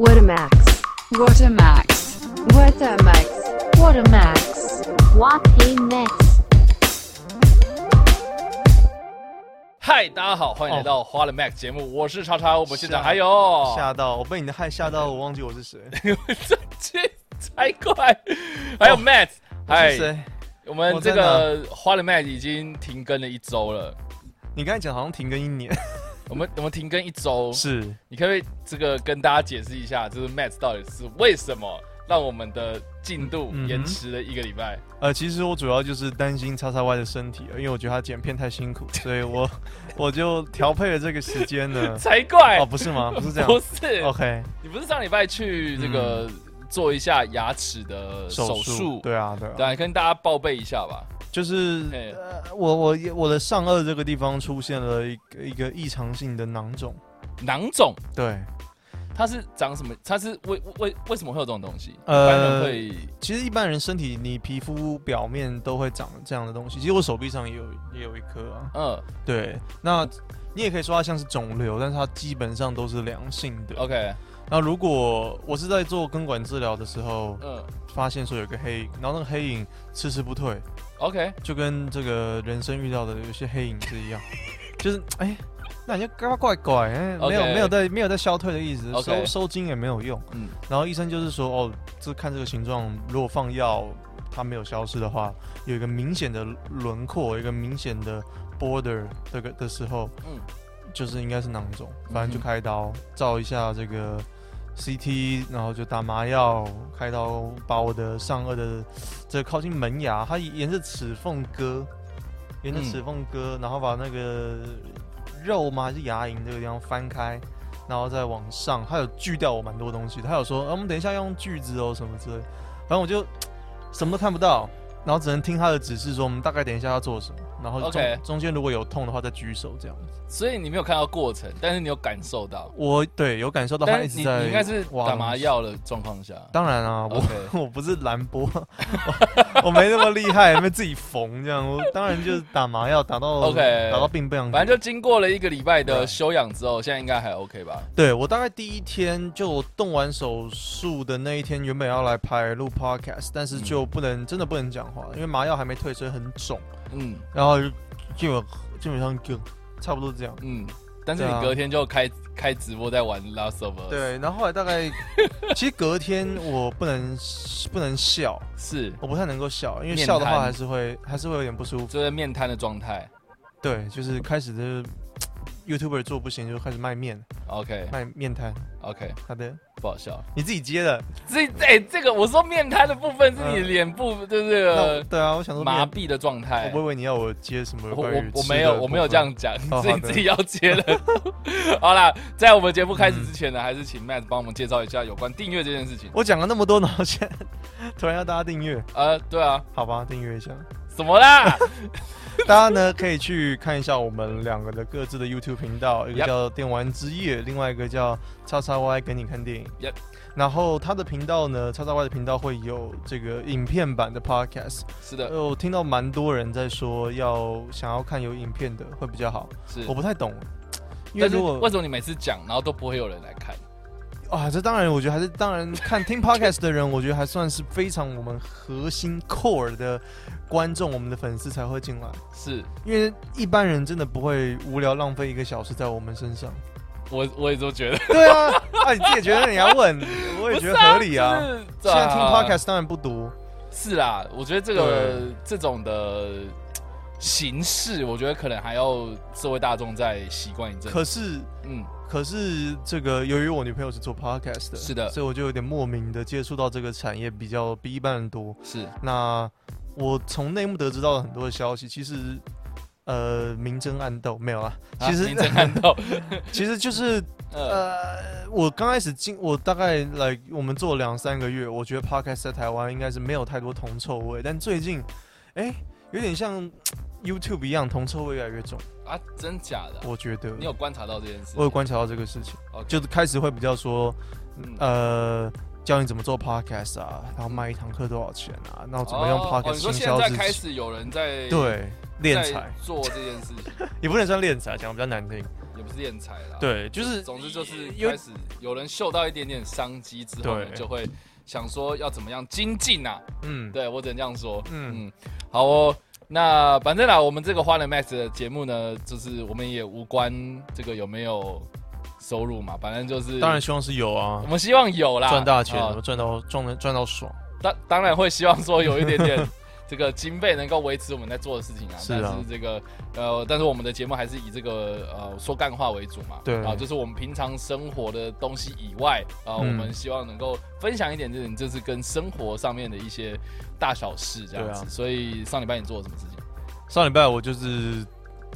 What a max. What a max. What a max. What a max. What a max. 嗨，大家好，欢迎来到花了 Max 节目，我是叉叉，我们现场还有吓到我被你的汗吓到，我忘记我是谁。这这才怪，还有 Matt，嗨我是，谁？我们这个花了 Max 已经停更了一周了，你刚才讲好像停更一年，我们我们停更一周，是你可不可以这个跟大家解释一下，就是 Matt 到底是为什么让我们的进度延迟了一个礼拜？呃，其实我主要就是担心叉叉 Y 的身体，因为我觉得他剪片太辛苦，所以我我就调配了这个时间呢。才怪哦，，不是吗？不是这样不。是，OK，你不是上礼拜去这个做一下牙齿的手术？对啊，对啊，对啊，跟大家报备一下吧。就是呃，我我我的上颚这个地方出现了一个一个异常性的囊肿。囊肿对，它是长什么？它是为为为什么会有这种东西？一呃般人会其实一般人身体你皮肤表面都会长这样的东西，其实我手臂上也有也有一颗啊。嗯对，那你也可以说它像是肿瘤，但是它基本上都是良性的。，OK，那如果我是在做根管治疗的时候，嗯。发现说有个黑影，然后那个黑影迟迟不退，，OK，就跟这个人生遇到的有些黑影是一样，就是哎，那你就怪怪怪，哎，没有没有在没有在消退的意思收收精也没有用。嗯。然后医生就是说，哦，这看这个形状，如果放药它没有消失的话，有一个明显的轮廓，有一个明显的 border 这个的时候，嗯。就是应该是囊肿，反正就开刀照一下这个 CT，然后就打麻药，开刀把我的上颚的这靠近门牙，它沿着齿缝割，沿着嗯齿缝割，然后把那个肉吗还是牙龈这个地方翻开，然后再往上，它有锯掉我蛮多东西的，他有说、啊、我们等一下用锯子哦什么之类，反正我就什么都看不到。然后只能听他的指示，说我们大概等一下要做什么，然后中 OK 中间如果有痛的话再举手这样子。所以你没有看到过程，但是你有感受到。我对有感受到他但是你一直在你应该是打麻东西。药的状况下。当然啊，我 OK 我不是蓝波，我我没那么厉害，没自己缝这样。我当然就是打麻药，打到 OK 打到病不想。反正就经过了一个礼拜的对休养之后，现在应该还 OK 吧？对我大概第一天就我动完手术的那一天，原本要来拍录 podcast，但是就不能、真的不能讲话，因为麻药还没退，所以很肿，嗯然后就基本基本上就差不多这样。嗯。但是你隔天就开开直播在玩 Last of Us，，对，然后后来大概，其实隔天我不能不能笑，是我不太能够笑，因为笑的话还是会还是会有点不舒服。就是面瘫的状态。对，就是开始的 YouTuber 做不行，就开始卖面，OK 卖面摊。OK，好的，不好笑。你自己接的。这哎、这个我说面瘫的部分是你嗯脸部就是对啊，我想说，麻痹的状态我不。以为你要我接什么我我没有我没有分这样讲，是你自己要接的。好啦，在我们节目开始之前呢，还是请 Matt 帮我们介绍一下有关订阅这件事情。我讲了那么多，然后现在突然要大家订阅，呃，对啊，好吧，订阅一下。什么啦？大家呢可以去看一下我们两个的各自的 YouTube 频道，一个叫电玩之夜，另外一个叫叉叉 Y 给你看电影。Yep 然后他的频道呢，叉叉 Y 的频道会有这个影片版的 Podcast。是的，呃，我听到蛮多人在说要想要看有影片的会比较好，是我。不太懂，因为但是如果为什么你每次讲，然后都不会有人来看？啊，这当然，我觉得还是当然看听 podcast 的人，我觉得还算是非常我们核心 core 的观众，我们的粉丝才会进来，是因为一般人真的不会无聊浪费一个小时在我们身上。我我也都觉得，对啊，啊，你自己也觉得你要问，我也觉得合理啊。就是现在听啊 podcast 当然不多，是啦，我觉得这个对这种的形式，我觉得可能还要社会大众再习惯一阵。可是嗯，可是这个由于我女朋友是做 podcast 的，是的。所以我就有点莫名的接触到这个产业比较比一般人多。是。那我从内幕得知到了很多的消息，其实呃明争暗斗没有啊，其实、明争暗斗，其实就是呃，呃，我刚开始进，我大概来我们做两三个月，我觉得 podcast 在台湾应该是没有太多铜臭味，但最近哎、有点像 YouTube 一样，铜臭味越来越重，啊，真假的啊？我觉得你有观察到这件事？我有观察到这个事情就是开始会比较说嗯呃。教你怎么做 podcast 啊，然后卖一堂课多少钱啊，然后怎么用 podcast 你说行现在开始有人在对，敛在财做这件事情，也不能算练财，讲得比较难听，也不是练财啦。，对，就是总之就是有开始有人嗅到一点点商机之后呢，就会想说要怎么样精进啊。嗯，对我只能这样说。嗯嗯，好哦。那反正啦，我们这个花人 Max 的节目呢，就是我们也无关这个有没有收入嘛，反正就是当然希望是有啊我，们希望有啦，赚大钱，啊赚到赚到赚到爽。当当然会希望说有一点点 这个经费能够维持我们在做的事情啊。是啊但是这个呃，但是我们的节目还是以这个呃说干话为主嘛。对啊，就是我们平常生活的东西以外啊，我嗯们希望能够分享一点这种就是跟生活上面的一些大小事这样子。啊所以上礼拜你做了什么事情？上礼拜我就是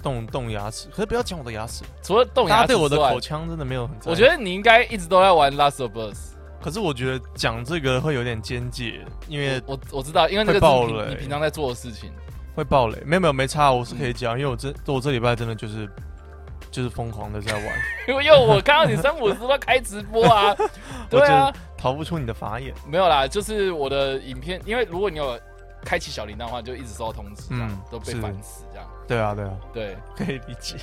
动动牙齿，可是不要讲我的牙齿，除了动大家对我的口腔真的没有很。我觉得你应该一直都在玩 Last of Us。可是我觉得讲这个会有点间界，因为我我知道，因为那个是你平雷你平常在做的事情。会爆雷。没有没有没差，我是可以讲，因为我这我这礼拜真的就是就是疯狂的在玩，因 为因为我看到你三五十都开直播啊，对啊，逃不出你的法眼。没有啦，就是我的影片，因为如果你有开启小铃铛的话，就一直收到通知，这样、嗯都被烦死这样。对啊对啊，对，可以理解。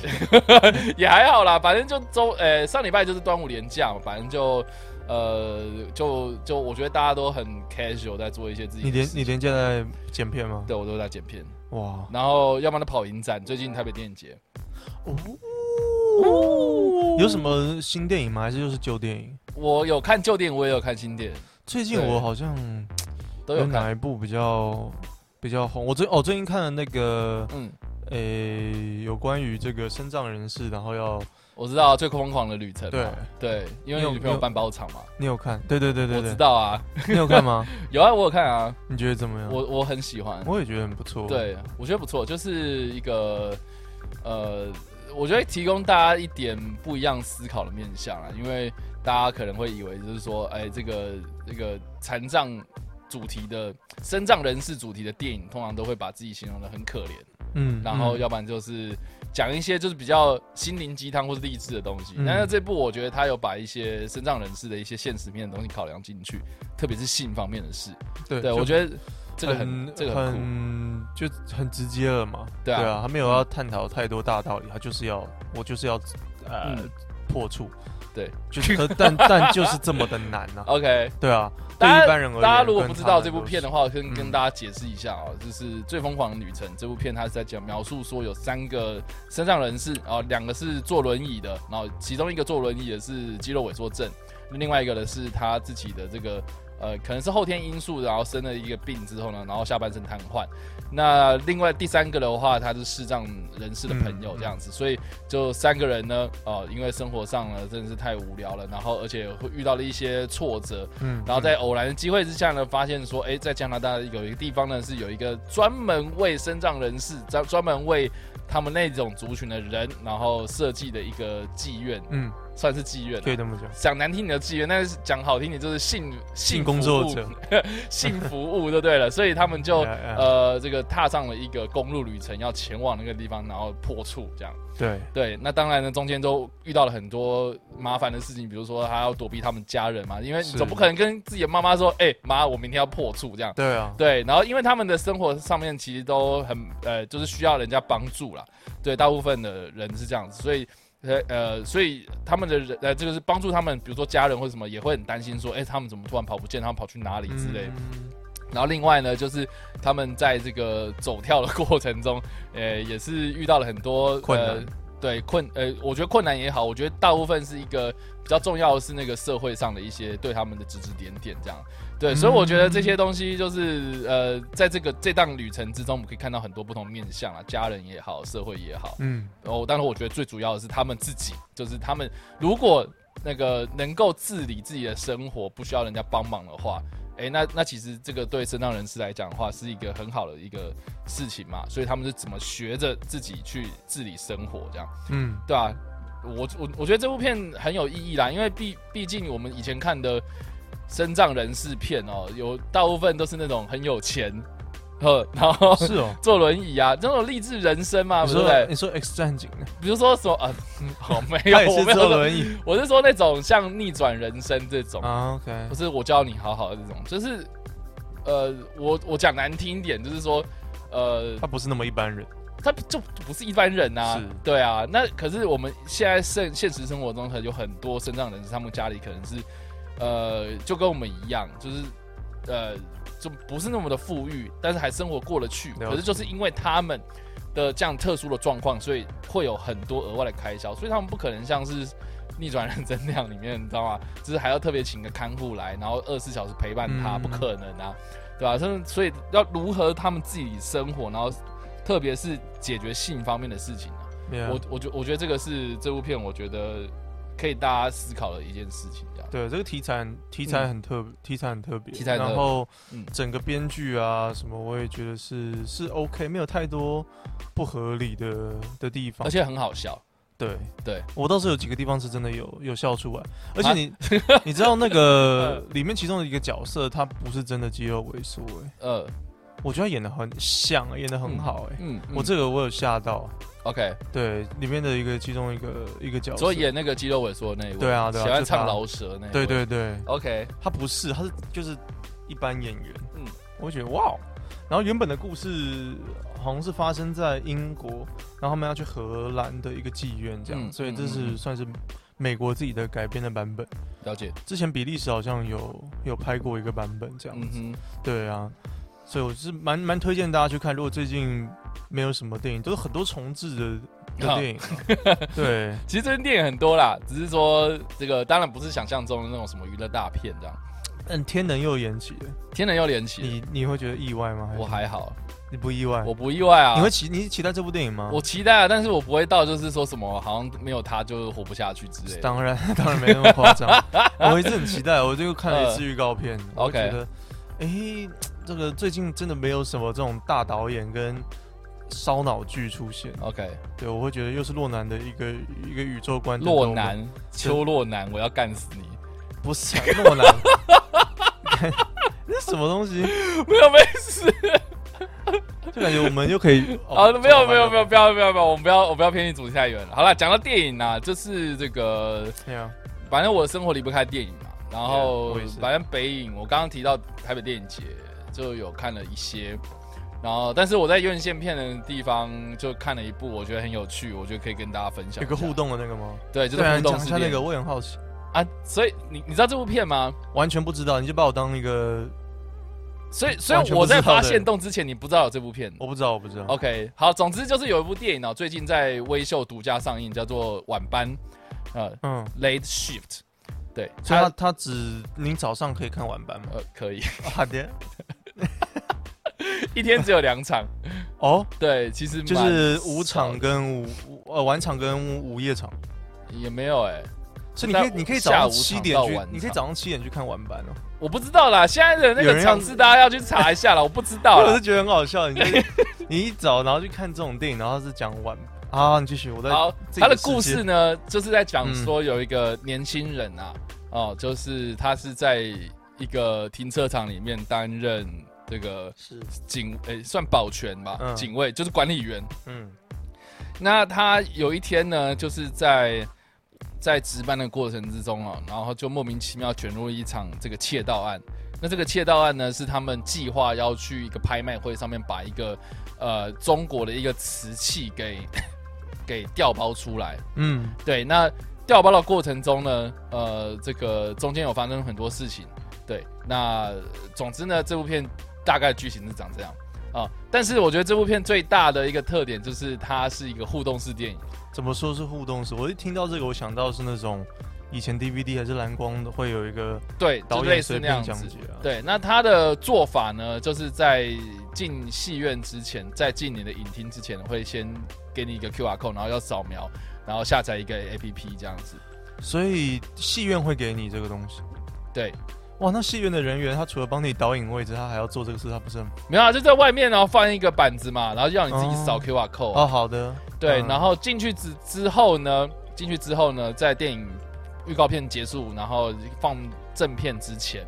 也还好啦，反正就周呃上礼拜就是端午连假嘛，反正就呃就就我觉得大家都很 casual 在做一些自己的事情你连你连接在剪片吗？对我都在剪片，哇然后要不然就跑影展，最近台北电影节，哦，有什么新电影吗？还是就是旧电影？我有看旧电影，我也有看新电影，最近我好像都有。哪一部比较比较红？我最哦最近看了那个嗯，诶、有关于这个身障人士，然后要我知道最疯狂的旅程嘛，对。对，因为女朋友办包场嘛，你有看？对对对对我对，知道啊，你有看吗？有啊，我有看啊，你觉得怎么样？我我很喜欢，我也觉得很不错。，对我觉得不错，就是一个呃，我觉得提供大家一点不一样思考的面向啊，因为大家可能会以为就是说，哎，这个这个残障主题的身障人士主题的电影，通常都会把自己形容的很可怜，嗯然后嗯要不然就是讲一些就是比较心灵鸡汤或是励志的东西。嗯。但是这部我觉得他有把一些身障人士的一些现实面的东西考量进去，特别是性方面的事。对对我觉得这个很这个很就很直接了嘛。对啊。他没有要探讨太多大道理，他就是要我就是要呃、嗯。破处，对，就是但但就是这么的难呐、OK，对啊，对大家一般人而言，大家如果不知道这部片的话，我跟嗯跟大家解释一下哦，就是《最疯狂的旅程》这部片，它是在讲描述说有三个身上人士，啊，两个是坐轮椅的，然后其中一个坐轮椅的是肌肉萎缩症，另外一个呢是他自己的这个呃可能是后天因素，然后生了一个病之后呢，然后下半身瘫痪。那另外第三个的话，他是视障人士的朋友嗯这样子，所以就三个人呢，哦、因为生活上呢真的是太无聊了，然后而且会遇到了一些挫折，嗯然后在偶然的机会之下呢，发现说，哎，在加拿大有一个地方呢，是有一个专门为身障人士，专专门为他们那种族群的人，然后设计的一个妓院，嗯，算是妓院啊、可以这么讲，讲难听点的妓院，但是讲好听点就是性性工作者，性服务就对了，所以他们就.呃这个踏上了一个公路旅程，要前往那个地方，然后破处这样。对，对，那当然呢，中间都遇到了很多麻烦的事情，比如说他要躲避他们家人嘛，因为你总不可能跟自己的妈妈说，哎、妈，我明天要破处这样。对啊，对，然后因为他们的生活上面其实都很呃，就是需要人家帮助啦。对，大部分的人是这样子，所以呃呃，所以他们的人呃，这个是帮助他们，比如说家人或者什么，也会很担心说，哎、他们怎么突然跑不见，他们跑去哪里之类的。嗯然后另外呢，就是他们在这个走跳的过程中，呃，也是遇到了很多困难呃对困呃，我觉得困难也好，我觉得大部分是一个比较重要的是那个社会上的一些对他们的指指点点这样。对，所以我觉得这些东西就是呃，在这个这档旅程之中，我们可以看到很多不同面向啊，家人也好，社会也好。嗯，哦，当然我觉得最主要的是他们自己，就是他们如果那个能够自理自己的生活，不需要人家帮忙的话，诶，那那其实这个对身障人士来讲的话，是一个很好的一个事情嘛。所以他们是怎么学着自己去自理生活，这样嗯，对吧、我我我觉得这部片很有意义啦，因为毕毕竟我们以前看的身障人士片哦，有大部分都是那种很有钱，呵，然后是哦。坐轮椅啊，这种励志人生嘛，对不对？你说 X 战警，比如说说啊，嗯 好没有，我没有，坐轮椅我是说那种像逆转人生这种，啊，OK，不是我教你好好的这种，就是呃，我我讲难听一点，就是说呃他，不是那么一般人，他就不是一般人啊，对啊。那可是我们现在现现实生活中，可能有很多身障人士，他们家里可能是呃，就跟我们一样，就是呃，就不是那么的富裕，但是还生活过得去。可是就是因为他们的这样特殊的状况，所以会有很多额外的开销，所以他们不可能像是。逆转人生那样里面，你知道吗？就是还要特别请个看护来，然后二十四小时陪伴他，嗯不可能啊，对吧、所以所以要如何他们自己生活，然后特别是解决性方面的事情我我觉我觉得这个是这部片我觉得可以大家思考的一件事情。对，这个题材题材很特别，题材很特别，题材然后嗯。整个编剧啊什么，我也觉得是是 OK，没有太多不合理的的地方而。且很好笑，对对，我倒是有几个地方是真的有有笑出来，而且啊你 你知道那个里面其中的一个角色，他不是真的肌肉萎缩，哎，呃，我觉得他演的很像，演的很好，哎，嗯，嗯。我这个我有吓到，OK，对，里面的一个其中一个一个角色，所以演那个肌肉萎缩的那一位，对啊对啊喜欢唱饶舌那一位，对对对，，OK，他不是，他是就是一般演员。嗯嗯，我觉得哇哦。然后原本的故事好像是发生在英国，然后他们要去荷兰的一个妓院这样，嗯所以这是算是美国自己的改编的版本。了解，之前比利时好像有有拍过一个版本这样子，嗯，对啊。所以我是蛮蛮推荐大家去看。如果最近没有什么电影，都是很多重置的的电影、啊，对，其实这些电影很多啦，只是说这个当然不是想象中的那种什么娱乐大片这样。嗯天能又延期了，天能又连起了，你你会觉得意外吗？是我还好，你不意外？我不意外啊。你会期你期待这部电影吗？我期待啊，但是我不会到就是说什么好像没有他就活不下去之类的。当然 当然没那么夸张，我一直很期待，我就看了一次预告片，我呃 OK 觉得，哎、这个最近真的没有什么这种大导演跟烧脑剧出现，OK，对我会觉得又是洛南的一个一个宇宙观，洛南，邱洛南，我要干死你！不是啊洛南，那 什么东西？没有没事就感觉我们又可以 啊，哦没有没有没有，不要不要不要，我们不要我不要偏离主题太远了。好了，讲到电影啊，就是这个，反正我的生活离不开电影嘛。然后反正北影，我刚刚提到台北电影节就有看了一些。然后，但是我在院线片的地方就看了一部，我觉得很有趣，我觉得可以跟大家分享。有个互，动的那个吗？对，就是互动你讲一式电影下那个，我也很好奇，啊。所以你你知道这部片吗？完全不知道，你就把我当一个，所以所以我在发现动之前，你不知道有这部片。我不知道，我不知道。OK，好，总之就是有一部电影哦，最近在微秀独家上映，叫做《晚班》，呃嗯，，Late Shift。对，所以它它它只您早上可以看晚班吗？呃可以，好的，一天只有两场。哦，对，其实就是午场跟午午呃晚场跟午夜场，也没有哎、所以你可以你可以早上七点去你可以早上七点去看晚班哦。我不知道啦，现在的那个场次大家要去查一下了，我不知道。我是觉得很好笑，你 你一早然后去看这种电影，然后是讲晚啊，你继续，我在好，他的故事呢，就是在讲说有一个年轻人啊，哦，就是他是在一个停车场里面担任这个是警，诶、算保全吧，嗯警卫就是管理员。嗯那他有一天呢，就是在在值班的过程之中啊，然后就莫名其妙卷入一场这个窃盗案。那这个窃盗案呢，是他们计划要去一个拍卖会上面把一个呃中国的一个瓷器给 给调包出来。嗯对，那调包的过程中呢，呃，这个中间有发生很多事情。对，那总之呢，这部片大概剧情是长这样啊、但是我觉得这部片最大的一个特点就是它是一个互动式电影。怎么说是互动式？我一听到这个，我想到是那种以前 DVD 还是蓝光的，会有一个对，就导演随便那样。讲解啊。对，那他的做法呢，就是在进戏院之前，在进你的影厅之前，会先给你一个 QR code，然后要扫描，然后下载一个 APP 这样子。所以戏院会给你这个东西。对，哇，那戏院的人员他除了帮你导引位置，他还要做这个事，他不是很没有啊，就在外面然后放一个板子嘛，然后让你自己扫哦。QR code 哦？好的，对，嗯。然后进去之之后呢，进去之后呢，在电影预告片结束，然后放正片之前，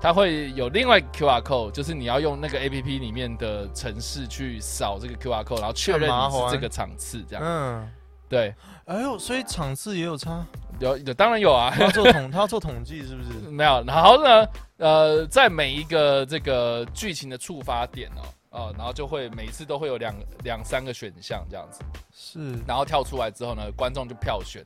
它会有另外 QR code，就是你要用那个 APP 里面的城市去扫这个 QR code，然后确认你是这个场次，这样。嗯，对，哎呦，所以场次也有差，有有当然有啊，他要做统，他要做统计是不是？没有。然后呢，呃，在每一个这个剧情的触发点哦，哦，然后就会每次都会有两两三个选项这样子，是然后跳出来之后呢，观众就票选，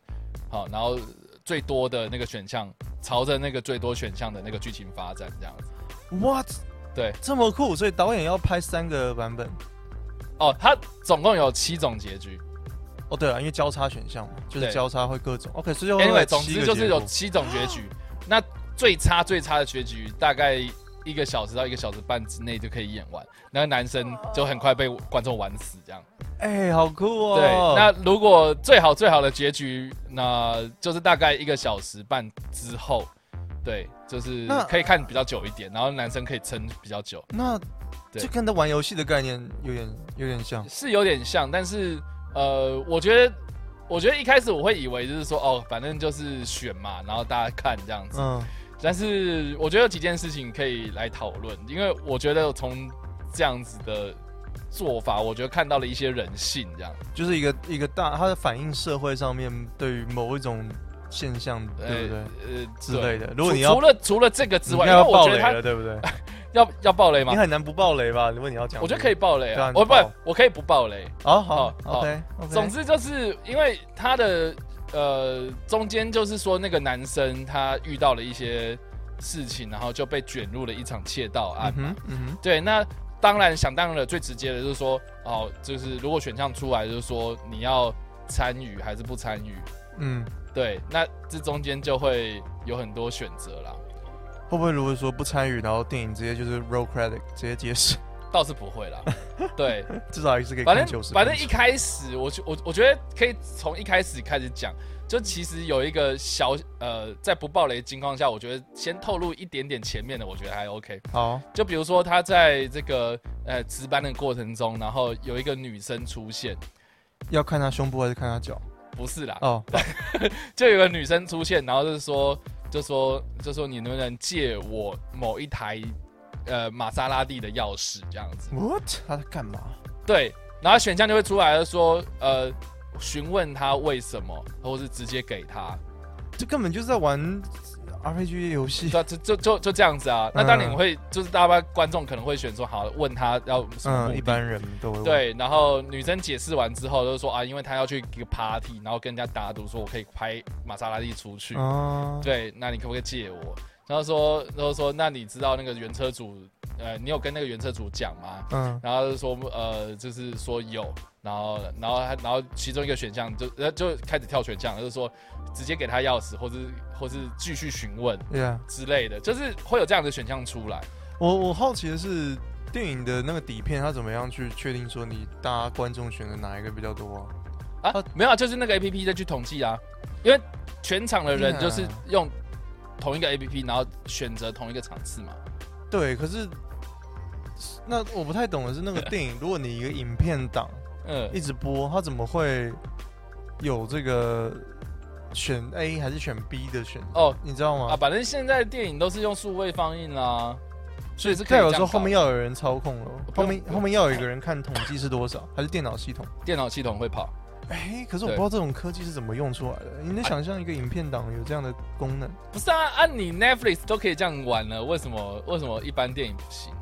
好，然后最多的那个选项朝着那个最多选项的那个剧情发展这样子。what 对，这么酷，所以导演要拍三个版本。哦，他总共有七种结局。哦，对了，因为交叉选项嘛，就是对交叉会各种。OK，所以会 Anyway，有总之就是有七种结局。那最差最差的结局大概一个小时到一个小时半之内就可以演完，那个男生就很快被观众玩死这样。哎、好酷哦。对，那如果最好最好的结局，那就是大概一个小时半之后，对，就是那可以看比较久一点，然后男生可以撑比较久，那对这跟他玩游戏的概念有点有点像。是有点像，但是呃，我觉得。我觉得一开始我会以为就是说哦，反正就是选嘛，然后大家看这样子。嗯，但是我觉得有几件事情可以来讨论，因为我觉得从这样子的做法，我觉得看到了一些人性，这样。就是一个一个大，它的反映社会上面对于某一种现象，对不对？呃之类的如果你要除除了除了这个之外，因为你要爆雷我觉得他了，对不对？要要爆雷吗你？很难不爆雷吧？如果你要讲，我觉得可以爆雷啊，我不，我可以不爆雷。哦，好，OK。总之就是因为他的呃中间就是说那个男生他遇到了一些事情，然后就被卷入了一场窃盗案嘛。嗯哼，对，那当然想当然了，最直接的就是说，哦，就是如果选项出来，就是说你要参与还是不参与。嗯，对，那这中间就会有很多选择啦，会不会如果说不参与，然后电影直接就是 roll credit 直接结束，倒是不会啦。对，至少还是可以反看九十。正反正一开始，我就我我觉得可以从一开始开始讲，就其实有一个小呃，在不暴雷的情况下，我觉得先透露一点点前面的，我觉得还 OK。好，就比如说他在这个呃值班的过程中，然后有一个女生出现，要看她胸部还是看她脚？不是啦，哦，就有个女生出现，然后就是说，就说，就说你能不能借我某一台呃玛莎拉蒂的钥匙这样子？What？他在干嘛？对，然后选项就会出来了说，呃，询问他为什么，或是直接给他，这根本就是在玩 RPG 游戏。就就就就就这样子啊。那当然你会，就是大家观众可能会选说，好，问他要什么嗯，一般人都会。对，然后女生解释完之后，就是说啊，因为她要去一个 party，然后跟人家打赌说，我可以拍玛莎拉蒂出去。哦，对，那你可不可以借我？然后说，然后说，那你知道那个原车主，呃，你有跟那个原车主讲吗？嗯，然后就说，呃，就是说有，然后，然后他，然后其中一个选项就，呃，就开始跳选项，就是说直接给他钥匙，或是或是继续询问对啊。之类的，就是会有这样的选项出来。我我好奇的是，电影的那个底片，它怎么样去确定说你大家观众选的哪一个比较多啊？啊，没有啊，就是那个 A P P 再去统计啊，因为全场的人就是用同一个 A P P，然后选择同一个场次嘛。对，可是那我不太懂的是，那个 电影，如果你一个影片档嗯，一直播，他怎么会有这个选 A 还是选 B 的选？哦你知道吗啊，反正现在电影都是用数位放映啦，所以是代表说后面要有人操控了，后面后面要有一个人看统计是多少，还是电脑系统？电脑系统会跑。哎，可是我不知道这种科技是怎么用出来的。你能想象一个影片档有这样的功能？不是啊，按、你 Netflix 都可以这样玩了，为什么为什么一般电影不行？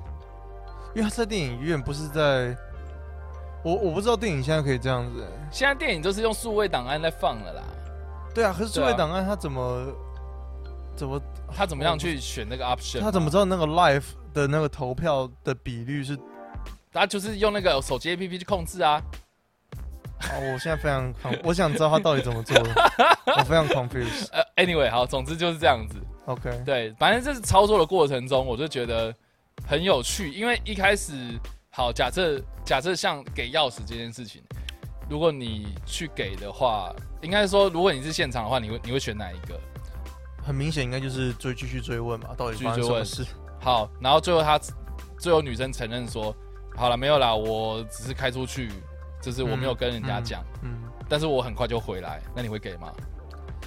因为它在电影院，不是在。我我不知道电影现在可以这样子、欸现在电影都是用数位档案在放了啦，对啊，可是数位档案它怎么怎么他怎么样去选那个 option？他怎么知道那个 live 的那个投票的比率是？他就是用那个手机 APP 去控制啊。啊，我现在非常 我想知道他到底怎么做的，我非常 confused。呃，anyway，好，总之就是这样子。OK，对，反正这是操作的过程中，我就觉得很有趣，因为一开始，好，假设假设像给钥匙这件事情，如果你去给的话，应该说，如果你是现场的话，你会你会选哪一个？很明显应该就是追继续追问嘛，到底发生什么事？好，然后最后他最后女生承认说，好了，没有啦，我只是开出去，就是我没有跟人家讲，嗯，但是我很快就回来，那你会给吗？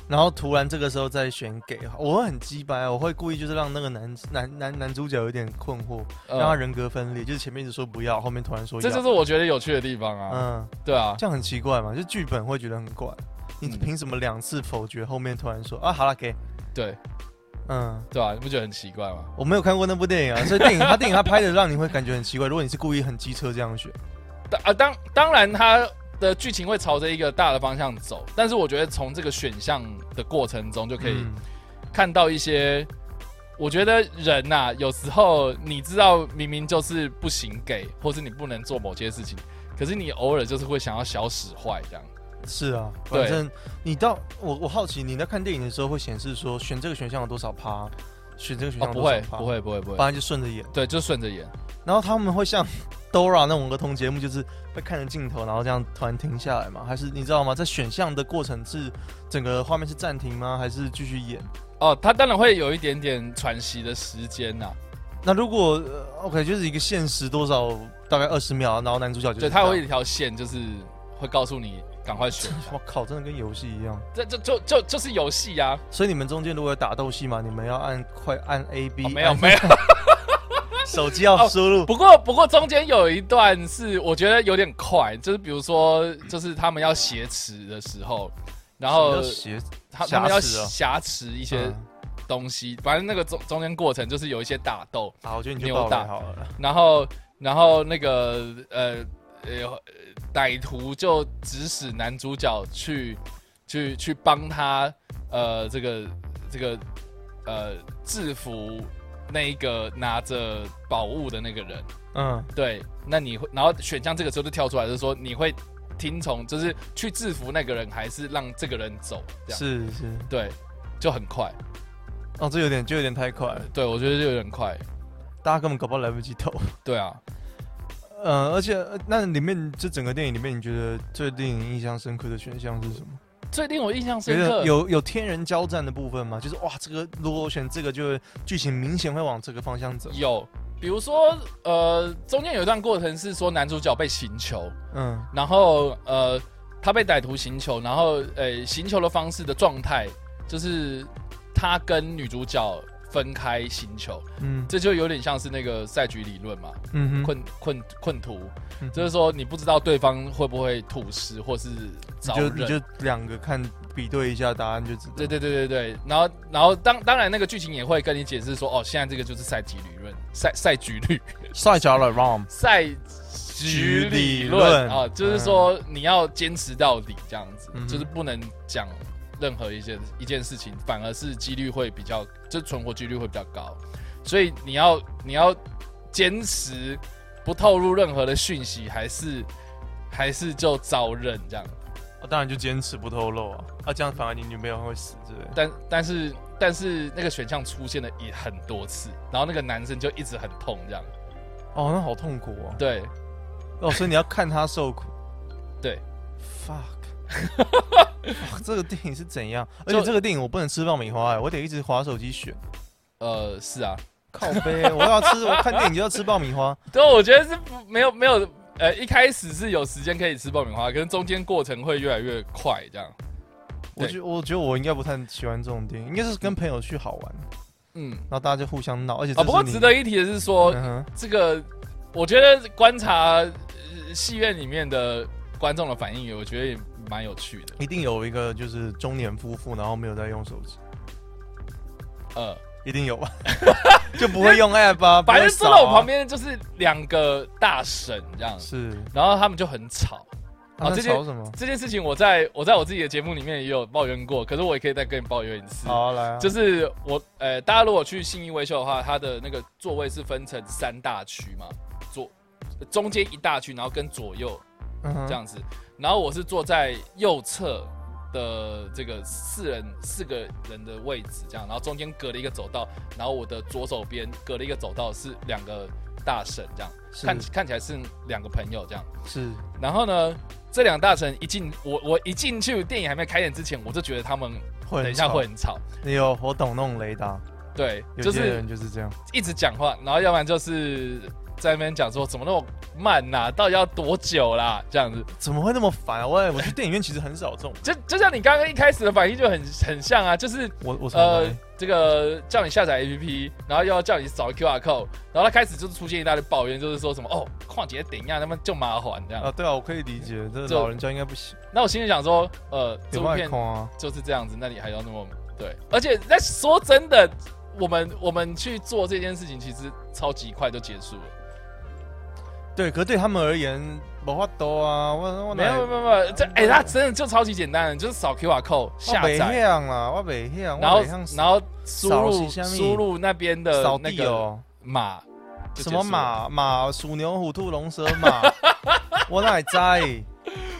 然后突然这个时候再选给，我会很鸡掰，我会故意就是让那个男男男男主角有点困惑，呃让他人格分裂，就是前面一直说不要，后面突然说要，这就是我觉得有趣的地方啊。嗯，对啊，这样很奇怪嘛，就剧本会觉得很怪。你嗯凭什么两次否决，后面突然说啊好了给？对，嗯，对啊、你不觉得很奇怪吗？我没有看过那部电影啊，所以电影他电影他拍的让你会感觉很奇怪。如果你是故意很机车这样选，当啊当当然它的剧情会朝着一个大的方向走，但是我觉得从这个选项的过程中就可以嗯看到一些，我觉得人呐、有时候你知道明明就是不行给，或是你不能做某些事情，可是你偶尔就是会想要小使坏这样。是啊，反正你到我我好奇你在看电影的时候会显示说选这个选项有多少趴，选这个选哦，项有不会不，会不会不会，反正就顺着演。对，就顺着演。然后他们会像 Dora 那种儿童节目，就是会看着镜头，然后这样突然停下来吗？还是你知道吗？在选项的过程是整个画面是暂停吗？还是继续演？哦，他当然会有一点点喘息的时间呐、那如果、呃 OK 就是一个限时多少，大概二十秒，然后男主角就对，他会有一条线，就是会告诉你赶快选。我靠，真的跟游戏一样。这这就就就是游戏呀！所以你们中间如果有打斗戏嘛，你们要按快按 A B，、哦、没有没有，手机要输入。不过不过中间有一段是我觉得有点快，就是比如说就是他们要挟持的时候，然后挟他他们要挟持一些嗯东西，反正那个中中间过程就是有一些打斗，好，我觉得你就扭打好了。然后然后那个呃呃歹徒就指使男主角去去去帮他呃这个这个呃制服那一个拿着宝物的那个人。嗯，对，那你会，然后选项这个时候就跳出来，就是说你会听从，就是去制服那个人，还是让这个人走？这样是是。对，就很快。哦，这有点就有点太快了，对，我觉得就有点快。大家根本搞不好来不及投。对啊，呃，而且呃那里面这整个电影里面，你觉得最令你印象深刻的选项是什么？最令我印象深刻有有天人交战的部分吗？就是哇，这个如果我选这个，就会剧情明显会往这个方向走。有，比如说呃，中间有一段过程是说男主角被刑求，嗯然后呃，他被歹徒刑求，然后呃，刑求的方式的状态就是他跟女主角分开星球，嗯。这就有点像是那个赛局理论嘛。嗯哼，困困困图，嗯就是说你不知道对方会不会吐失或是你招认。就你就两个看比对一下答案就知道。对对对对对，然后然后当当然那个剧情也会跟你解释说，哦，现在这个就是赛局理论，赛赛局率赛角了 wrong。赛局理论啊，就是说你要坚持到底这样子，嗯就是不能讲任何一件一件事情，反而是几率会比较，就存活几率会比较高，所以你要你要坚持不透露任何的讯息，还是 还是就招认这样。啊当然就坚持不透露啊，啊这样反而你女朋友会死之类的。但但是但是那个选项出现了也很多次，然后那个男生就一直很痛这样。哦，那好痛苦哦。对哦，所以你要看他受苦。对，fuck，哇 这个电影是怎样？而且就这个电影我不能吃爆米花哎，我得一直划手机选。呃，是啊，靠背，我要吃，我看电影就要吃爆米花。对，我觉得是不没有没有，呃，一开始是有时间可以吃爆米花，可是中间过程会越来越快，这样。我觉我觉得我应该不太喜欢这种电影，应该是跟朋友去好玩，嗯，然后大家就互相闹，而且啊，不过值得一提的是说，嗯这个我觉得观察呃戏院里面的观众的反应，我觉得也蛮有趣的。一定有一个就是中年夫妇，然后没有在用手机，呃，一定有吧？就不会用 app 啊，反正坐在我旁边就是两个大婶这样，是，然后他们就很吵。啊这件吵什么？这件事情我在我在我自己的节目里面也有抱怨过，可是我也可以再跟你抱怨一次。好啊来啊，就是我呃，大家如果去信义威秀的话，它的那个座位是分成三大区嘛，左中间一大区，然后跟左右嗯这样子。然后我是坐在右侧的这个四人四个人的位置，这样，然后中间隔了一个走道，然后我的左手边隔了一个走道是两个大神，这样是看看起来是两个朋友这样。是然后呢，这两大神一进我我一进去电影还没开演之前，我就觉得他们会等一下会很吵。你有我懂那种雷达，对，就是人就是这样。一直讲话，然后要不然就是在那边讲说怎么那么慢呐、到底要多久啦？这样子，怎么会那么烦啊？我也我去电影院其实很少这种，就就像你刚刚一开始的反应就很很像啊，就是我我从呃这个叫你下载 APP，然后又要叫你扫 QR code，然后他开始就是出现一大堆抱怨，就是说什么哦，况且等一下他们就麻烦这样。啊，对啊，我可以理解，这老人家应该不行，那我心里想说，呃，这部片啊，就是这样子，那你还要那么对？而且那说真的，我们我们去做这件事情，其实超级快就结束了。对，可对他们而言，没法多啊，我我没有没有没有，这哎、它真的就超级简单的，就是扫 QR code 下我北载，向啦，我北向，然后然后输入输入那边的那个地哦，码，什么？马马属牛虎兔龙蛇马，我哪里在？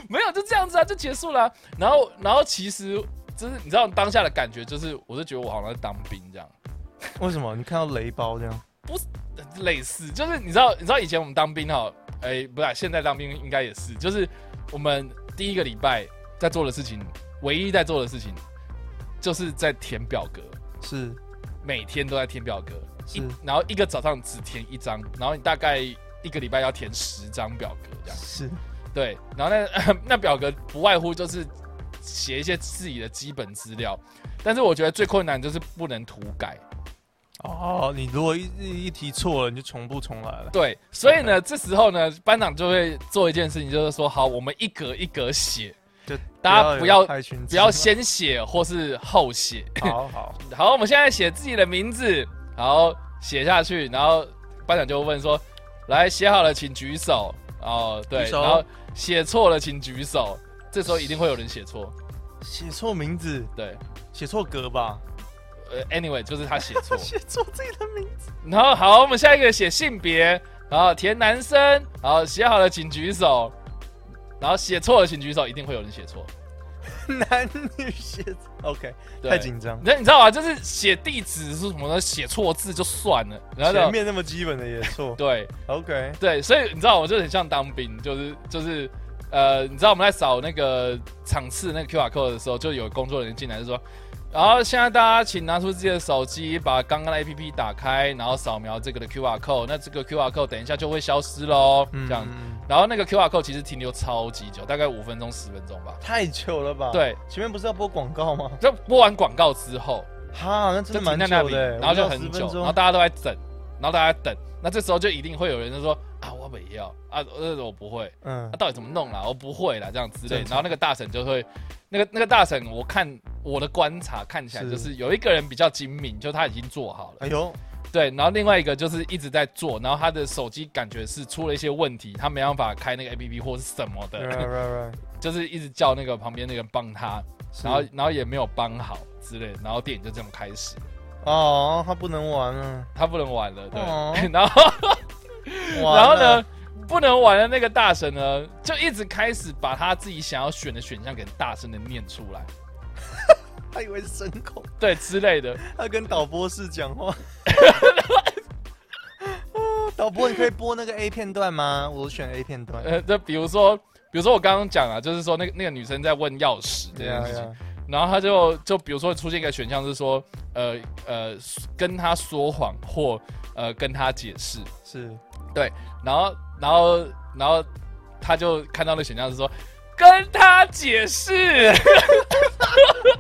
没有，就这样子啊，就结束了啊、然后然后其实就是你知道当下的感觉，就是我就觉得我好像在当兵这样。为什么？你看到雷包这样？类似，就是你知道，你知道以前我们当兵哈，哎、不是啊、现在当兵应该也是，就是我们第一个礼拜在做的事情，唯一在做的事情，就是在填表格，是每天都在填表格，是一然后一个早上只填一张，然后你大概一个礼拜要填十张表格这样，是，对，然后那 那表格不外乎就是写一些自己的基本资料，但是我觉得最困难就是不能涂改。哦，你如果一一一题错了，你就重不重来了。对，所以呢，这时候呢，班长就会做一件事情，就是说，好，我们一格一格写，就大家不要不要先写或是后写。好好，好，我们现在写自己的名字，然后写下去，然后班长就会问说，来写好了请举手。哦，对，然后写错了请举手。这时候一定会有人写错，写错名字，对，写错格吧？呃，anyway，就是他写错。写错自己的名字，然后好，我们下一个写性别，然后填男生，然后写好了请举手，然后写错了请举手，一定会有人写错。男女写错，OK，太紧张。那你知道吗？就是写地址是什么呢？写错字就算了，然后就前面那么基本的也错 对，OK，对，所以你知道，我就很像当兵，就是就是呃，你知道我们在扫那个场次那个 QR code 的时候，就有工作人员进来就说。然后现在大家请拿出自己的手机，把刚刚的 APP 打开，然后扫描这个的 QR code。那这个 QR code 等一下就会消失喽，这样。嗯然后那个 QR code 其实停留超级久，大概五分钟十分钟吧。太久了吧？，对，前面不是要播广告吗？就播完广告之后，哈，那真就的蛮久的，然后就五到10很久，然后大家都在等，然后大家等，那这时候就一定会有人就说啊，我没要？啊，呃，我不会，嗯。啊，，到底怎么弄啦？我不会啦，这样之类然后那个大婶就会，那个那个大婶，我看我的观察看起来就是有一个人比较精明，就他已经做好了，哎呦，对，然后另外一个就是一直在做，然后他的手机感觉是出了一些问题，他没办法开那个 A P P 或是什么的，right right right，就是一直叫那个旁边那个人帮他，然后然后也没有帮好之类，然后电影就这么开始，哦，他不能玩了，他不能玩了，对，哦。然后 然后呢，不能玩的那个大神呢，就一直开始把他自己想要选的选项给大声的念出来，他以为是声控，对之类的，他跟导播室讲话。哦导播，你可以播那个 A 片段吗？我选 A 片段。呃，就比如说，比如说我刚刚讲啊，就是说那个那个女生在问钥匙这件事情，然后他就就比如说出现一个选项是说，呃呃，跟他说谎或呃跟他解释，是。对然后然后然后他就看到的选项是说跟他解释，Oh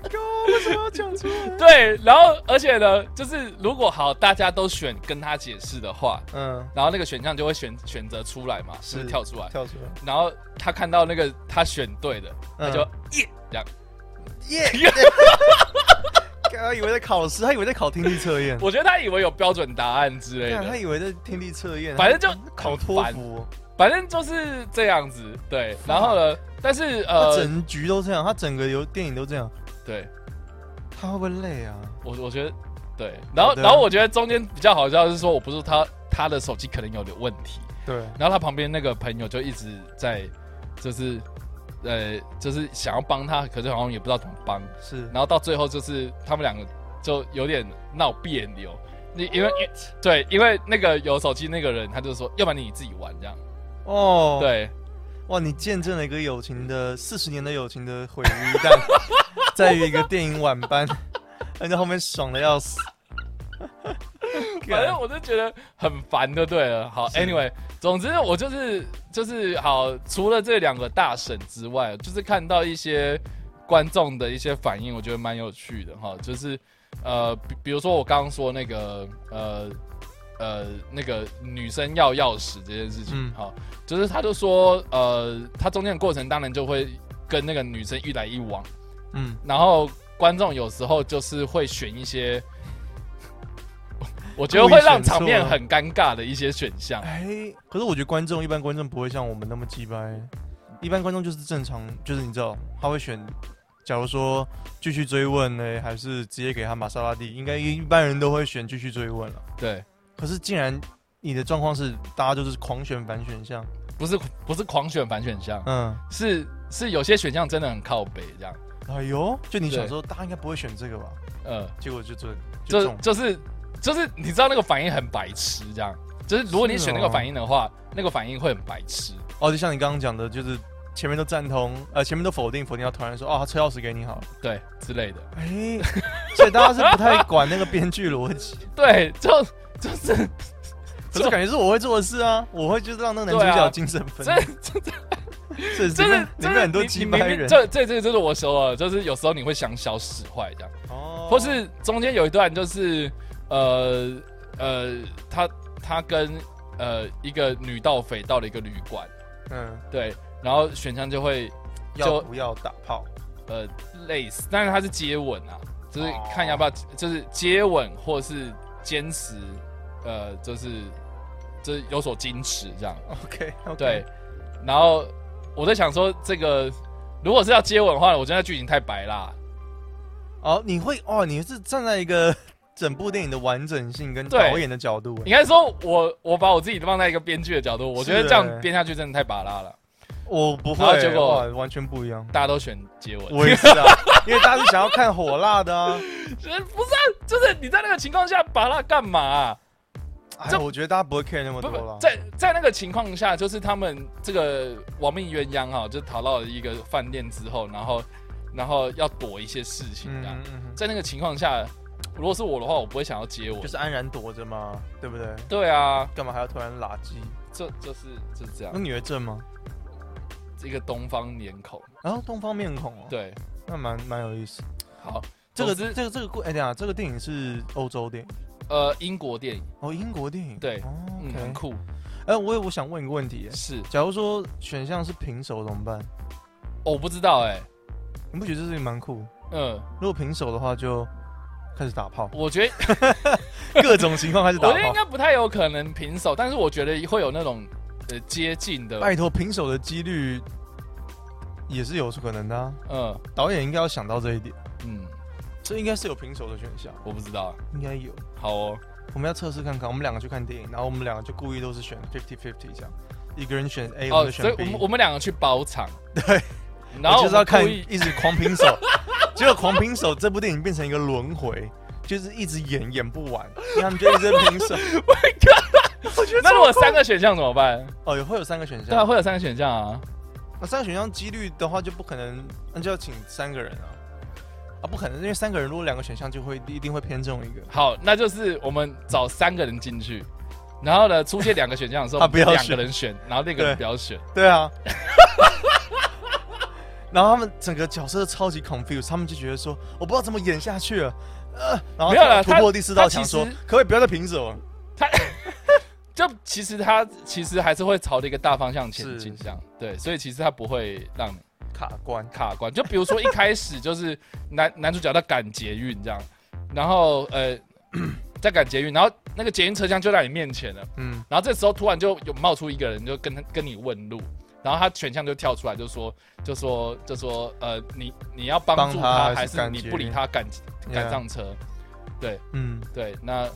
god！为什么要讲出来？对，然后而且呢，就是如果好大家都选跟他解释的话，嗯，然后那个选项就会选选择出来嘛，是跳出来，跳出来，然后他看到那个他选对的，他就嗯耶这样。耶！他以为在考试，他以为在考听力测验，我觉得他以为有标准答案之类的他，以为在听力测验，反正就考托福，反正就是这样子。对，然后呢，但是呃，整局都这样，他整个有电影都这样，对。他会不会累啊？我我觉得对，然后然后我觉得中间比较好笑的是说，我不是他他的手机可能有点问题，对，然后他旁边那个朋友就一直在就是呃就是想要帮他，可是好像也不知道怎么帮，是，然后到最后就是他们两个就有点闹别扭。你因为对，因为那个有手机那个人，他就说，要不然你自己玩这样。哦，，对，哇，你见证了一个友情的四十年的友情的毁于一旦，在于一个电影晚班，人家后面爽的要死。反正我就觉得很烦，就对了。好，anyway，总之我就是就是好，除了这两个大神之外，就是看到一些观众的一些反应，我觉得蛮有趣的哈。就是呃，比比如说我刚刚说那个呃呃那个女生要钥匙这件事情，嗯好，就是他就说呃，他中间的过程当然就会跟那个女生一来一往。嗯，然后观众有时候就是会选一些，我觉得会让场面很尴尬的一些选项。哎，可是我觉得观众一般观众不会像我们那么鸡掰，一般观众就是正常，就是你知道他会选，假如说继续追问呢，还是直接给他玛莎拉蒂，应该一般人都会选继续追问了。对，可是竟然你的状况是大家就是狂选反选项，不是不是狂选反选项，嗯，是是有些选项真的很靠北这样。哎呦，就你小时候大家应该不会选这个吧，呃，结果就这就就中，就是就是你知道那个反应很白痴这样。就是如果你选那个哦。反应的话，那个反应会很白痴。哦，就像你刚刚讲的，就是前面都赞同，呃，前面都否定，否定到突然说，哦，他车钥匙给你好了，对之类的。哎，所以大家是不太管那个编剧逻辑，对，就 就是可是感觉是我会做的事啊，我会就是让那个男主角精神分这裂，这 这是真的里面很多鸡掰人，这这这就是我说的，就是有时候你会想小使坏这样，哦或是中间有一段就是呃呃，他他跟呃一个女盗匪到了一个旅馆，嗯，对，然后选项就会要就不要打炮？呃类似，但是他是接吻啊，就是哦看要不要，就是接吻或是坚持，呃，就是就是有所矜持这样。OK，对，然后我在想说，这个如果是要接吻的话，我觉得剧情太白啦。哦，你会哦，你是站在一个 整部电影的完整性跟导演的角度，应该说我我把我自己放在一个编剧的角度，我觉得这样编下去真的太拔拉了。我不会，结果完全不一样。大家都选接吻，我也是啊，因为大家是想要看火辣的啊。呃不是、啊，就是你在那个情况下拔拉干嘛啊、哎，这我觉得大家不会 care 那么多了，。在在那个情况下，就是他们这个亡命鸳鸯哈、就逃到了一个饭店之后，然后然后要躲一些事情这样。嗯嗯嗯，在那个情况下，如果是我的话，我不会想要接我。就是安然躲着嘛，对不对？对啊，干嘛还要突然拉鸡？这就是就是这样那。女儿正吗？一个东方脸孔，然后东方面孔哦，，对，那蛮蛮有意思。好，这个总之这个这个故，哎，等下，这个电影是欧洲电影呃，英国电影，哦，英国电影。对哦嗯，很，OK。酷，哎，我有我想问一个问题，哎是，假如说选项是平手怎么办？哦我不知道哎、你不觉得这事情蛮酷？嗯，如果平手的话，就开始打炮，我觉得 各种情况开始 打我觉得应炮。该不太有可能平手，但是我觉得会有那种呃接近的，拜托，平手的几率也是有可能的、啊。嗯导演应该要想到这一点，嗯，这应该是有平手的选项，我不知道，应该有。好哦，我们要测试看看，我们两个去看电影，然后我们两个就故意都是选 fifty fifty 这样，一个人选 A，我选所以我。们我们两个去包场，对，然后我就是要看一直狂平手，结果狂平手这部电影变成一个轮回，就是一直演演不完，因为他们就一直在平手。我觉得那如果三个选项怎么办？哦，也会有三个选项对会有三个选项啊。那三个选项几率的话就不可能，那就要请三个人啊。啊，不可能，因为三个人如果两个选项就会一定会偏中一个。好，那就是我们找三个人进去，然后呢，出现两个选项的时候，他 不要两选个人选，然后那个人不要选。对啊。然后他们整个角色超级 confused，他们就觉得说我不知道怎么演下去了，呃，然后没有了突破第四道墙，说可不可以不要再平手他？就其实他其实还是会朝着一个大方向前进，这样对，所以其实他不会让你卡关，卡关。就比如说一开始就是 男男主角在赶捷运这样，然后呃 在赶捷运，然后那个捷运车厢就在你面前了，嗯，然后这时候突然就有冒出一个人，就跟他跟你问路，然后他选项就跳出来，就说就说就说呃你你要帮助帮他还是你不理他赶赶上车？嗯，对，那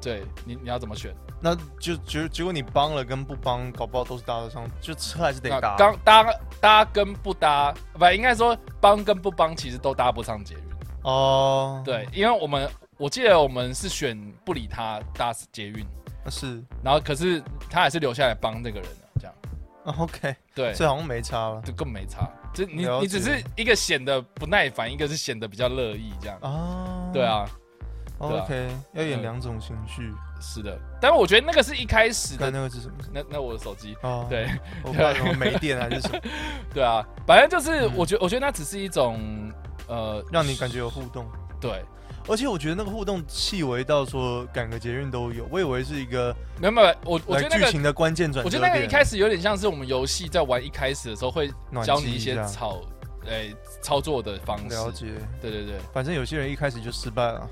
对你你要怎么选？那就结结果你帮了跟不帮，搞不好都是搭得上，就车还是得那搭。刚搭搭跟不搭，不应该说帮跟不帮，其实都搭不上捷运。哦，对，因为我们我记得我们是选不理他搭捷运，是然后可是他还是留下来帮那个人了，这样啊，OK，对，这好像没差了就更没差。就你你只是一个显得不耐烦，一个是显得比较乐意这样。啊。对啊，，OK，要演嗯两种情绪。是的。但是我觉得那个是一开始看的，那个是什么？那那我的手机，哦，，对我不知道什么没电还是什么，对啊，反正就是嗯我觉得我觉得那只是一种呃，让你感觉有互动。对，而且我觉得那个互动细微到说赶个捷运都有，我以为是一个没有没有，我我觉得那个剧情的关键转折。我觉得那个一开始有点像是我们游戏在玩一开始的时候会教你一些操诶、操作的方式。了解。对对对，反正有些人一开始就失败了，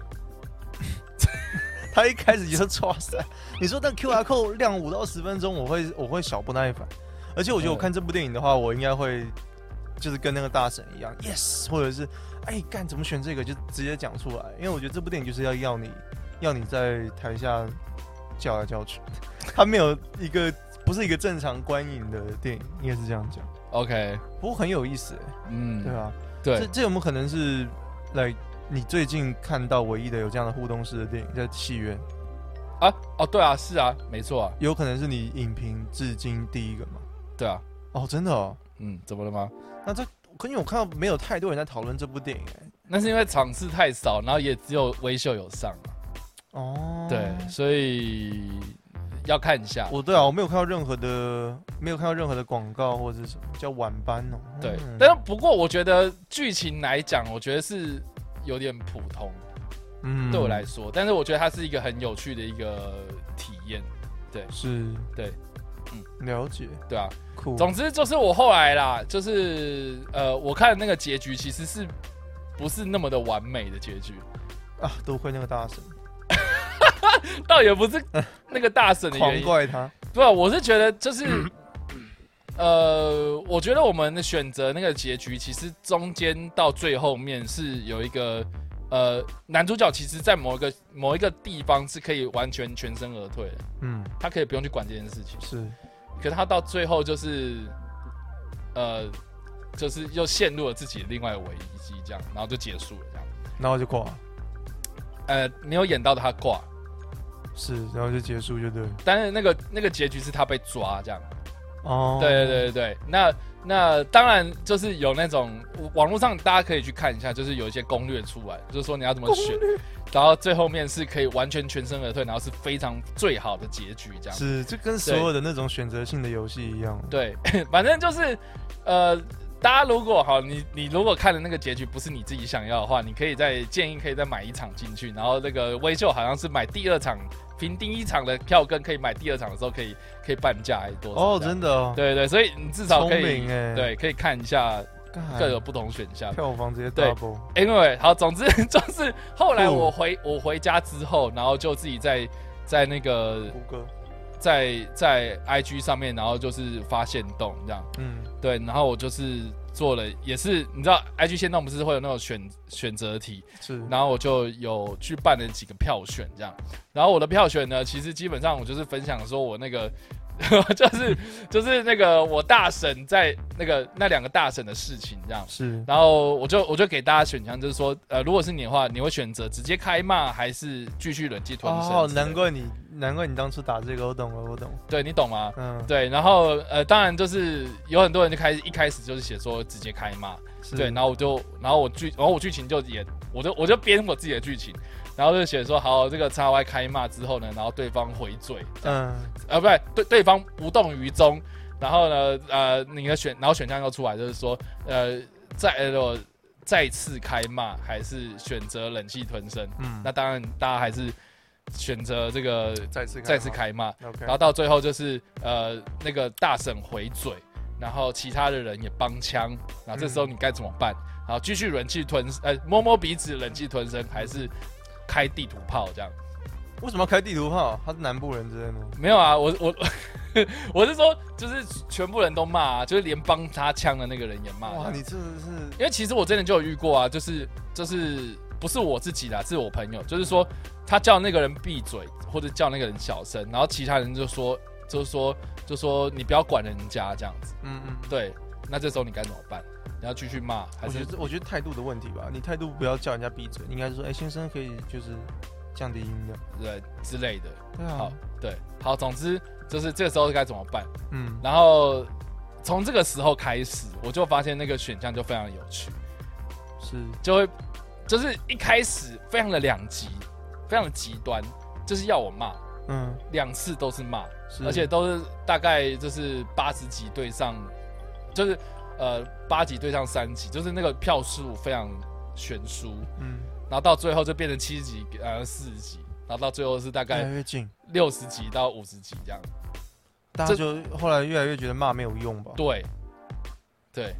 他一开始就抓塞。你说那 QR code 亮五到十分钟，我会我会小不耐烦。而且我觉得我看这部电影的话，我应该会就是跟那个大神一样，yes，或者是哎干怎么选这个就直接讲出来，因为我觉得这部电影就是要要你要你在台下叫来叫去，他没有一个不是一个正常观影的电影，应该是这样讲。OK，不过很有意思、欸，嗯，对啊。对这这有没有可能是来你最近看到唯一的有这样的互动式的电影，叫戏院？啊，哦，对啊，是啊，没错啊，有可能是你影评至今第一个嘛？对啊，哦，真的哦。嗯，怎么了吗？那这，可因为我看到没有太多人在讨论这部电影、哎。那是因为场次太少，然后也只有微秀有上啊，哦，对，所以要看一下。我对啊，我没有看到任何的，没有看到任何的广告或者是什么叫晚班哦。对，嗯但是不过我觉得剧情来讲，我觉得是有点普通，嗯对我来说，但是我觉得它是一个很有趣的一个体验，对是，对，嗯，了解，对啊。酷。总之就是我后来啦，就是呃，我看那个结局其实是不是那么的完美的结局，啊，多亏那个大神，倒也不是那个大神的原狂因，怪他。不，我是觉得就是。呃，我觉得我们的选择那个结局，其实中间到最后面是有一个，呃，男主角其实在某一个某一个地方是可以完全全身而退的，嗯，他可以不用去管这件事情。是，可是他到最后就是，呃，就是又陷入了自己的另外危机，这样，然后就结束了，这样。然后就挂了，呃，没有演到他挂，是，然后就结束就对。但是那个那个结局是他被抓，这样。哦，对对对对对，那那当然就是有那种网络上大家可以去看一下，就是有一些攻略出来，就是说你要怎么选，然后最后面是可以完全全身而退，然后是非常最好的结局，这样。是，就跟所有的那种选择性的游戏一样。对，反正就是，呃，大家如果好，你你如果看的那个结局不是你自己想要的话，你可以再建议可以再买一场进去，然后那个微秀好像是买第二场，凭第一场的票根可以买第二场的时候可以可以半价还是多少？哦，真的哦，对对，所以你至少可以对可以看一下，各有不同选项。票房直接对 double。Anyway，好，总之 就是后来我回我回家之后，然后就自己在在那个，在在 IG 上面，然后就是发现动这样。嗯，对，然后我就是做了，也是你知道，IG 线动不是会有那种选选择题，是，然后我就有去办了几个票选这样，然后我的票选呢，其实基本上我就是分享说我那个。就是就是那个我大婶在那个那两个大婶的事情这样，是，然后我就我就给大家选项，就是说，呃，如果是你的话，你会选择直接开骂，还是继续忍气吞声？哦，难，怪你，难怪你当初打这个，我懂了，我懂。对你懂吗？嗯，对，然后呃，当然就是有很多人就开始一开始就是写说直接开骂，是对，然后我就，然后我剧，然后我剧情就也，我就我就编我自己的剧情，然后就写说，好，这个叉 Y 开骂之后呢，然后对方回嘴，嗯，呃，不对，对，对方无动于衷，然后呢，呃，你的选，然后选项又出来，就是说，呃，再呃再次开骂，还是选择忍气吞声？嗯。那当然，大家还是选择这个再次再次开骂，，OK，然后到最后就是呃那个大婶回嘴，然后其他的人也帮腔，然后这时候你该怎么办？然后继续忍气吞，呃摸摸鼻子忍气吞声，还是开地图炮这样？为什么要开地图炮？他是南部人之类的吗？没有啊，我我 我是说，就是全部人都骂啊，就是连帮他枪的那个人也骂。哇，你真的是因为其实我真的就有遇过啊，就是就是不是我自己啦，是我朋友，就是说他叫那个人闭嘴，或者叫那个人小声，然后其他人就说就是说就说你不要管人家这样子。嗯嗯，对，那这时候你该怎么办？你要继续骂，还是我觉得我觉得态度的问题吧，你态度不要叫人家闭嘴，你应该是说，哎，先生可以就是降低音量。对之类的？对啊好，，对，好，总之就是这个时候该怎么办？嗯，然后从这个时候开始，我就发现那个选项就非常有趣，是，就会就是一开始非常的两极，非常的极端，就是要我骂，嗯，两次都是骂，而且都是大概就是八十几对上，就是呃八级对上三级，就是那个票数非常悬殊，嗯，然后到最后就变成七十级呃四十级，然后到最后是大越来概越近，六十级到五十级这样。大家就后来越来越觉得骂没有用吧？对，对，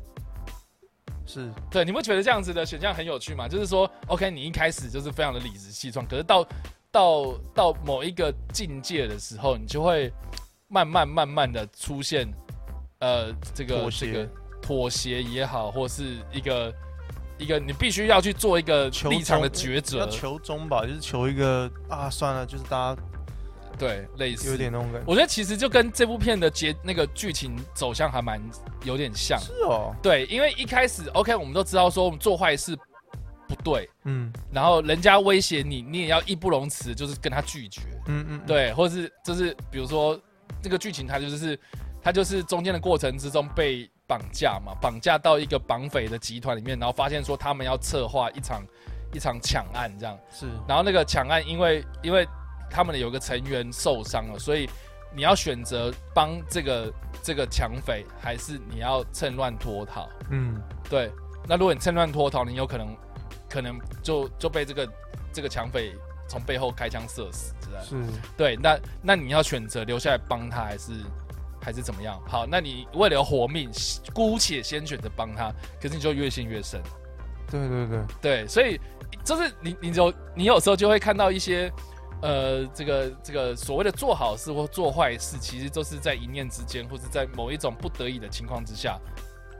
是。对，你会觉得这样子的选项很有趣吗？就是说，OK，你一开始就是非常的理直气壮，可是到到到某一个境界的时候，你就会慢慢慢慢的出现，呃，这个妥协。这个妥协也好，或是一个一个你必须要去做一个求立场的抉择。要，求中吧，就是求一个啊，算了，就是大家对，类似。有点那种感觉。我觉得其实就跟这部片的结那个剧情走向还蛮有点像，是哦，对，因为一开始 OK，我们都知道说我们做坏事不对，嗯。然后人家威胁你，你也要义不容辞，就是跟他拒绝，嗯嗯，对，或者是就是比如说这个剧情，它就是它就是中间的过程之中被绑架嘛，绑架到一个绑匪的集团里面，然后发现说他们要策划一场一场抢案这样，是。然后那个抢案因为因为他们有个成员受伤了，所以你要选择帮这个这个抢匪，还是你要趁乱脱逃？嗯。对，那如果你趁乱脱逃，你有可能可能就就被这个这个抢匪从背后开枪射死。是。对，那那你要选择留下来帮他，还是还是怎么样？好，那你为了活命，姑且先选择帮他，可是你就越陷越深。对对对，对，所以就是你你有你有时候就会看到一些。呃，这个这个所谓的做好事或做坏事，其实都是在一念之间，或者在某一种不得已的情况之下，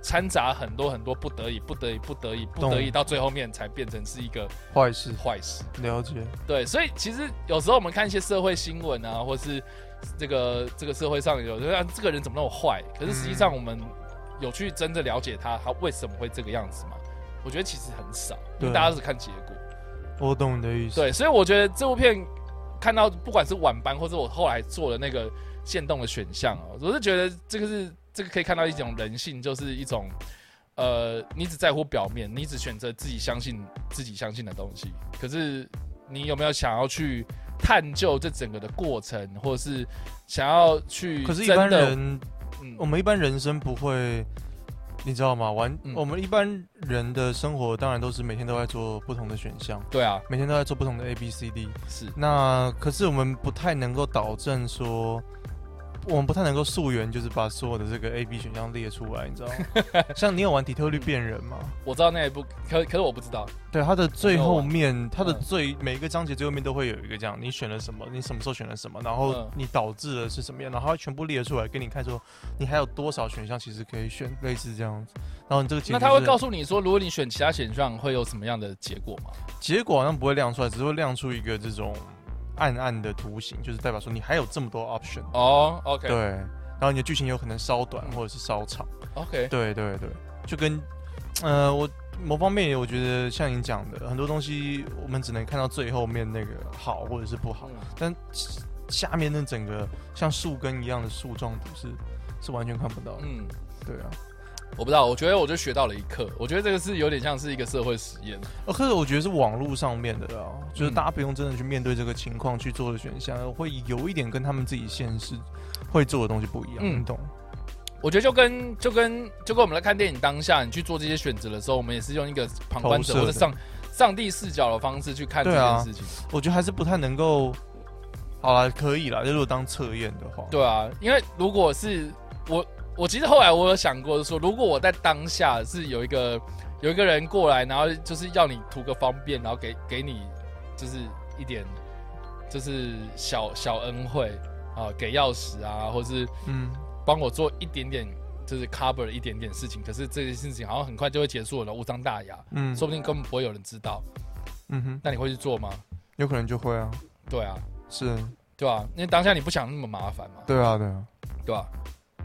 掺杂很多很多不得已、不得已、不得已、不得已，到最后面才变成是一个坏事坏事。了解，对，所以其实有时候我们看一些社会新闻啊，或是这个这个社会上有人啊，这个人怎么那么坏？可是实际上我们有去真的了解他，他为什么会这个样子吗？我觉得其实很少，因为大家只看结果。我懂你的意思。对，所以我觉得这部片看到不管是晚班，或者我后来做的那个限动的选项哦，我是觉得这个是这个可以看到一种人性，就是一种呃，你只在乎表面，你只选择自己相信自己相信的东西，可是你有没有想要去探究这整个的过程，或者是想要去可是，一般人，嗯我们一般人生不会，你知道吗？完，嗯我们一般人的生活当然都是每天都在做不同的选项，对啊，每天都在做不同的 A B C D。是那可是我们不太能够导正说，我们不太能够溯源，就是把所有的这个 A B 选项列出来，你知道吗？像你有玩底特律变人吗？我知道那一部，可可是我不知道，对，它的最后面，它的嗯最每一个章节最后面都会有一个这样，你选了什么，你什么时候选了什么，然后嗯你导致的是什么样，然后它会全部列出来给你看，说你还有多少选项其实可以选，类似这样子。然后你这个结那他会告诉诉你说，如果你选其他选项会有什么样的结果吗？结果好像不会亮出来，只是会亮出一个这种暗暗的图形，就是代表说你还有这么多 option。哦，OK，对，然后你的剧情有可能稍短或者是稍长。，OK，对对对，就跟呃，我某方面我觉得像你讲的，很多东西我们只能看到最后面那个好或者是不好，嗯。但下面那整个像树根一样的树状图是是完全看不到的。嗯，对啊，我不知道，我觉得我就学到了一课。我觉得这个是有点像是一个社会实验。呃，可是我觉得是网络上面的啊，就是嗯大家不用真的去面对这个情况去做的选项，会有一点跟他们自己现实会做的东西不一样，嗯你懂？我觉得就跟就跟就跟我们来看电影当下，你去做这些选择的时候，我们也是用一个旁观者或者上上帝视角的方式去看这件事情。我觉得还是不太能够。好了，可以啦，就如果当测验的话，对啊，因为如果是我，我其实后来我有想过说，如果我在当下是有一个有一个人过来，然后就是要你图个方便，然后给给你就是一点就是小小恩惠啊，给钥匙啊，或是嗯，帮我做一点点，就是 cover 一点点事情。可是这件事情好像很快就会结束了，无伤大雅，嗯，说不定根本不会有人知道。嗯哼，那你会去做吗？有可能就会啊，对啊，是，对啊，因为当下你不想那么麻烦嘛，对啊，对啊，对吧、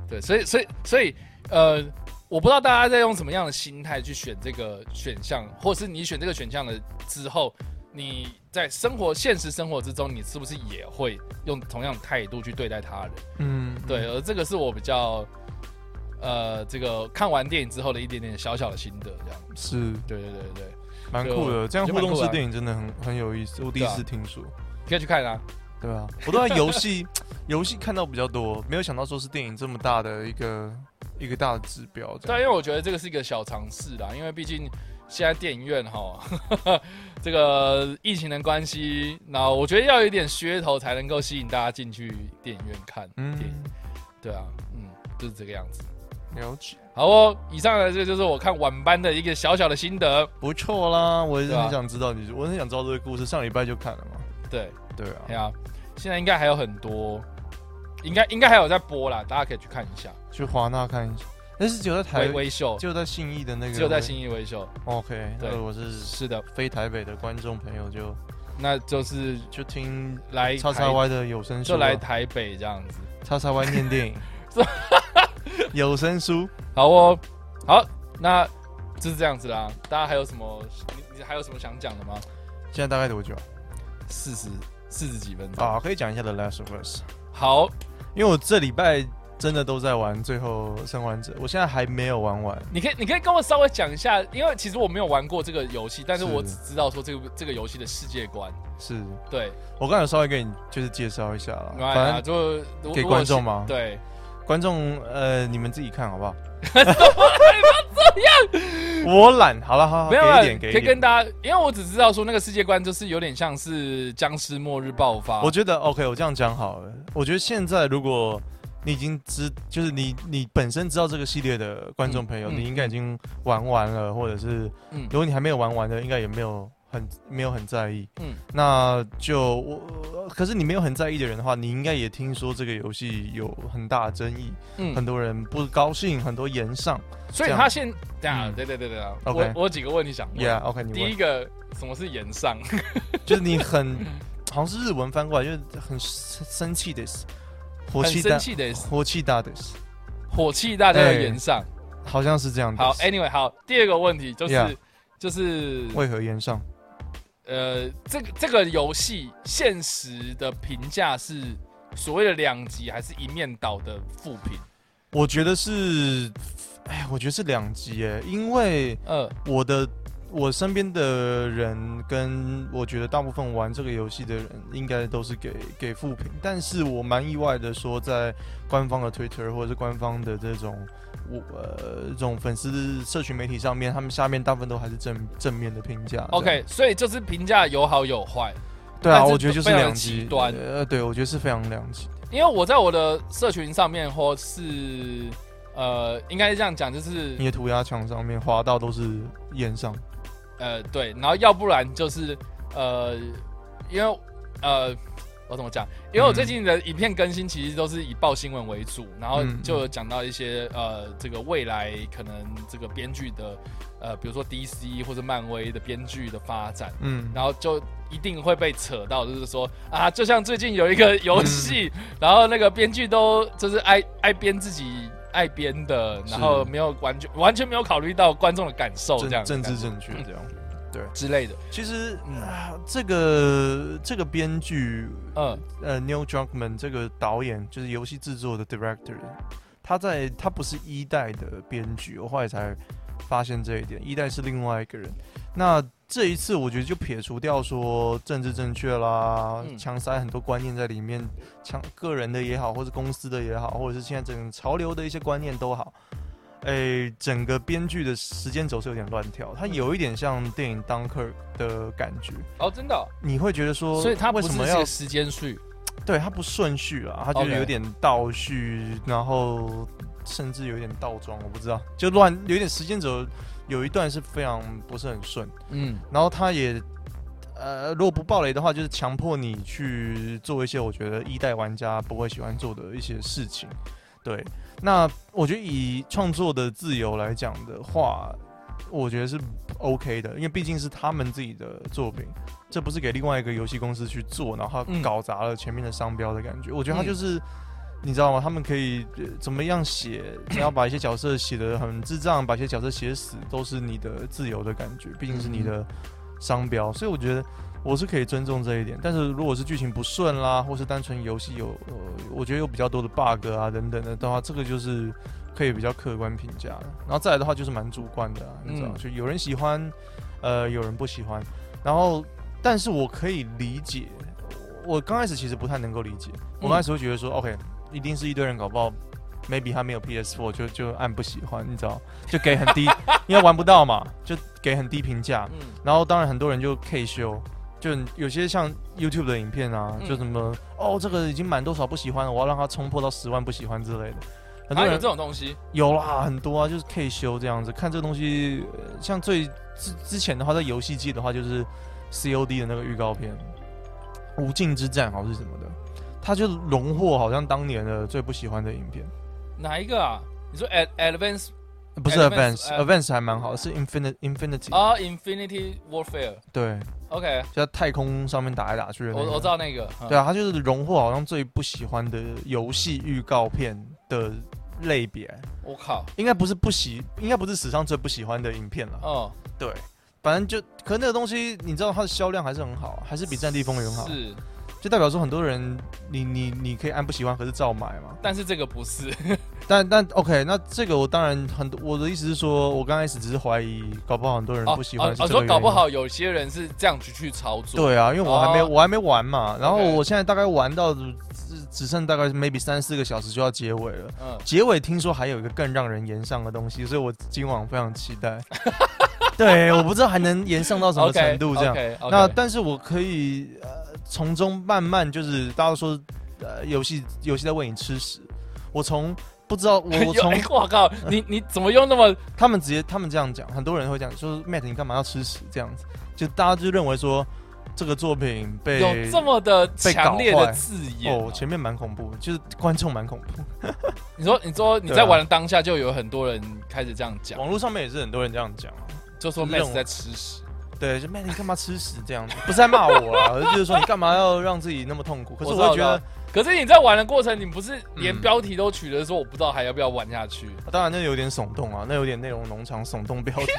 对，所以所以所以呃，我不知道大家在用什么样的心态去选这个选项，或是你选这个选项的之后，你在生活现实生活之中，你是不是也会用同样的态度去对待他人？嗯，对，而这个是我比较呃，这个看完电影之后的一点点小小的心得，这样。是对对对对对，蛮酷的，这样互动式电影真的很很有意思，我第一次听说。你可以去看啊。对啊，我都在游戏游戏看到比较多，没有想到说是电影这么大的一个一个大的指标。这对因为我觉得这个是一个小尝试啦，因为毕竟现在电影院哈，这个疫情的关系，那我觉得要有一点噱头才能够吸引大家进去电影院看电影。嗯，对啊，嗯，就是这个样子。了解。好哦，以上呢这就是我看晚班的一个小小的心得。不错啦，我也是很想知道你，我很想知道这个故事。上礼拜就看了嘛，对，对哎啊，呀，现在应该还有很多，应该应该还有在播啦，大家可以去看一下。去华纳看一下。但是只有在台微，微秀，只有在信义的那个，只有在信义微秀。OK，对那我是是的，非台北的观众朋友就那就是就听来台叉叉 Y 的有声书啊，就来台北这样子。叉叉 Y 念电影，有声书。好哦，好，那就是这样子啦。大家还有什么？你你还有什么想讲的吗？现在大概多久四十四十几分钟。啊？可以讲一下 The Last of Us，好，因为我这礼拜真的都在玩《最后生还者》，我现在还没有玩完。你可以你可以跟我稍微讲一下，因为其实我没有玩过这个游戏，但是是我只知道说这个这个游戏的世界观。是对，我刚才有稍微给你就是介绍一下了，反反正就给观众吗对，观众呃你们自己看好不好？我懒，好了好好，没有啊，给一点给一点。可以跟大家，因为我只知道说那个世界观就是有点像是僵尸末日爆发。我觉得 OK，我这样讲好了。我觉得现在如果你已经知，就是你你本身知道这个系列的观众朋友，嗯嗯你应该已经玩完了，或者是嗯如果你还没有玩完的，应该也没有很没有很在意。嗯那就我，可是你没有很在意的人的话，你应该也听说这个游戏有很大的争议，嗯很嗯，多人不高兴，很多言上。所以他现对啊，嗯对对对对啊，OK 我我有几个问题想问。Yeah，OK，、第一，个，什么是言上？就是你很好像是日文翻过来，就是很生生气的，火气大，的火气大的，火气大家的对岩上。好像是这样的。好，Anyway，好，第二个问题就是就是为何言上？呃，这个这个游戏现实的评价是所谓的两极，还是一面倒的负评？我觉得是，哎，我觉得是两极诶，因为呃，我的我身边的人跟我觉得大部分玩这个游戏的人，应该都是给给负评，但是我蛮意外的说，在官方的 Twitter 或者是官方的这种我呃这种粉丝社群媒体上面，他们下面大部分都还是正正面的评价。OK，所以就是评价有好有坏。对啊，我觉得就是两极极端呃，对，我觉得是非常两极。因为我在我的社群上面，或是呃，应该是这样讲，就是你的涂鸦墙上面划到都是烟上，呃，对，然后要不然就是呃，因为呃，我怎么讲？因为我最近的影片更新其实都是以报新闻为主，然后嗯就有讲到一些呃，这个未来可能这个编剧的呃，比如说 DC 或者漫威的编剧的发展，嗯，然后就一定会被扯到，就是说啊，就像最近有一个游戏，然后那个编剧都就是爱爱编自己爱编的，然后没有完全完全没有考虑到观众的感受，这样政治正确这样。对之类的。其实、嗯啊，这个这个编剧，嗯呃，Neil Druckmann 这个导演就是游戏制作的 director，他在他不是一代的编剧，我后来才发现这一点，一代是另外一个人。那这一次我觉得就撇除掉说政治正确啦，嗯强塞很多观念在里面，强个人的也好，或者公司的也好，或者是现在整个潮流的一些观念都好。诶，整个编剧的时间轴是有点乱跳，它有一点像电影《Dunkirk》的感觉。哦，真的哦、你会觉得说，所以它不是为什么要时间序？对它不顺序啊？它就是有点倒叙，然后甚至有点倒装，我不知道，就乱，有点时间轴有一段是非常不是很顺，嗯然后他也。呃，如果不暴雷的话，就是强迫你去做一些我觉得一代玩家不会喜欢做的一些事情。对，那我觉得以创作的自由来讲的话，我觉得是 OK 的，因为毕竟是他们自己的作品，这不是给另外一个游戏公司去做，然后嗯他搞砸了前面的商标的感觉。我觉得他嗯就是。你知道吗？他们可以、呃怎么样写？只要把一些角色写得很智障，把一些角色写死，都是你的自由的感觉。毕竟是你的商标，所以我觉得我是可以尊重这一点。但是如果是剧情不顺啦，或是单纯游戏有呃，我觉得有比较多的 bug 啊等等的的话，这个就是可以比较客观评价的。然后再来的话就是蛮主观的、啊，你知道，嗯就有人喜欢，呃，有人不喜欢。然后，但是我可以理解，我刚开始其实不太能够理解，我刚开始会觉得说、o k 一定是一堆人搞不好。maybe 他没有 PS4 就就按不喜欢，你知道，就给很低，因为玩不到嘛，就给很低评价。嗯然后当然很多人就 K 修，就有些像 YouTube 的影片啊，嗯就什么哦这个已经满多少不喜欢了，我要让它冲破到十万不喜欢之类的。很多人这种东西？有啦，很多啊，就是 K 修这样子。看这个东西，呃像最之之前的话，在游戏界的话，就是 COD 的那个预告片《无尽之战》好像是什么的，它就荣获好像当年的最不喜欢的影片。哪一个啊？你说 Ad Advance 不是 Advance，Advance，Advance 呃 Advance 还蛮好，是 Infinite Infinity，、啊，Infinity Warfare。对，OK，就在太空上面打来打去。我我知道那个。嗯对啊，他就是荣获好像最不喜欢的游戏预告片的类别，我靠。应该不是不喜，应该不是史上最不喜欢的影片了。哦，对，反正就，可能那个东西，你知道它的销量还是很好，还是比《战地风云》好，是，就代表说很多人，你你你可以按不喜欢，可是照买嘛。但是这个不是。但但 OK，那这个我当然很多，我的意思是说，我刚开始只是怀疑，搞不好很多人哦不喜欢说搞不好有些人是这样子去操作。对啊，因为我还没、哦我还没玩嘛，然后我现在大概玩到只只剩大概 maybe 三四个小时就要结尾了。嗯，结尾听说还有一个更让人延上的东西，所以我今晚非常期待。对，我不知道还能延上到什么程度这样。那但是我可以呃从中慢慢就是大家都说呃游戏游戏在喂你吃屎，我从不知道我我从 哎我靠，你你怎么用那么他们直接他们这样讲，很多人会讲说 Matt 你干嘛要吃屎？这样子，就大家就认为说这个作品被有这么的强烈的坏。字眼前面蛮恐怖，就是观众蛮恐怖，你说你说你在玩的当下就有很多人开始这样讲，网络上面也是很多人这样讲啊。就说就是这 Max 种在吃屎。对，就 Matt 你干嘛吃屎这样子，不是在骂我啊，而是就是说你干嘛要让自己那么痛苦？可是我觉得，可是你在玩的过程，你不是连嗯标题都取了，说我不知道还要不要玩下去。当然那有点耸动啊，那有点内容农场耸动标题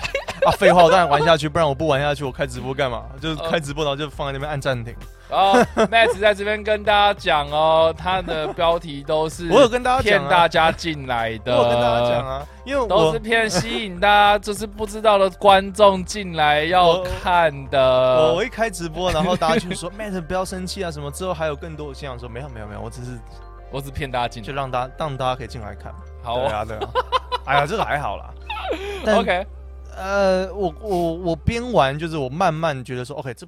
啊，废话，我当然玩下去，不然我不玩下去，我开直播干嘛？就是开直播然后就放在那边按暂停。然后 Max 在这边跟大家讲哦，他的标题都是 我有跟大家骗大家进来的，我有跟大家讲啊，因为我都是骗吸引大家就是不知道的观众进来要看的 我。一开直播，然后大家就说 Matt 不要生气啊，什么之后还有更多。我心想说没有没有没有，我只是我只骗大家进来。就让大家让大家可以进来看。好哦对啊对啊，哎呀这个还好啦。，OK，呃，我我我边玩就是我慢慢觉得说 OK 这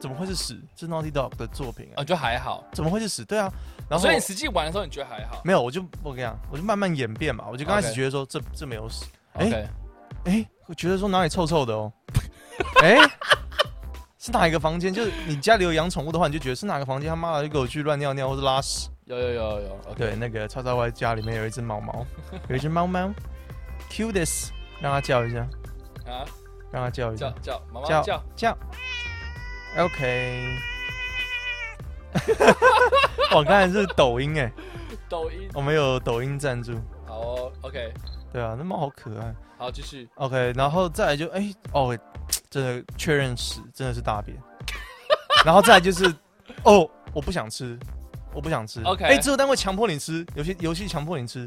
怎么会是屎？这 Naughty Dog 的作品啊啊，，就还好。怎么会是屎？对啊，然后所以你实际玩的时候，你觉得还好没有，我就我跟你讲，我就慢慢演变嘛。我就刚开始觉得说这这没有屎，哎哎，我觉得说哪里臭臭的哦，哎。是哪一个房间？就是你家里有养宠物的话，你就觉得是哪个房间？他妈的就给我去乱尿尿或者拉屎。有有有有对，那个叉叉 Y 家里面有一只猫猫，有一只猫猫，cutest，让它叫一下，啊，让它叫一下，叫叫妈妈叫叫，叫，OK。我刚才是抖音哎，抖音，我们有抖音赞助，好哦，OK，对啊，那猫好可爱。好，继续。OK，然后再来就哎、哦，真的确认屎真的是大便，然后再来就是哦，我不想吃，我不想吃。OK 哎、制作单位强迫你吃，有些游戏强迫你吃，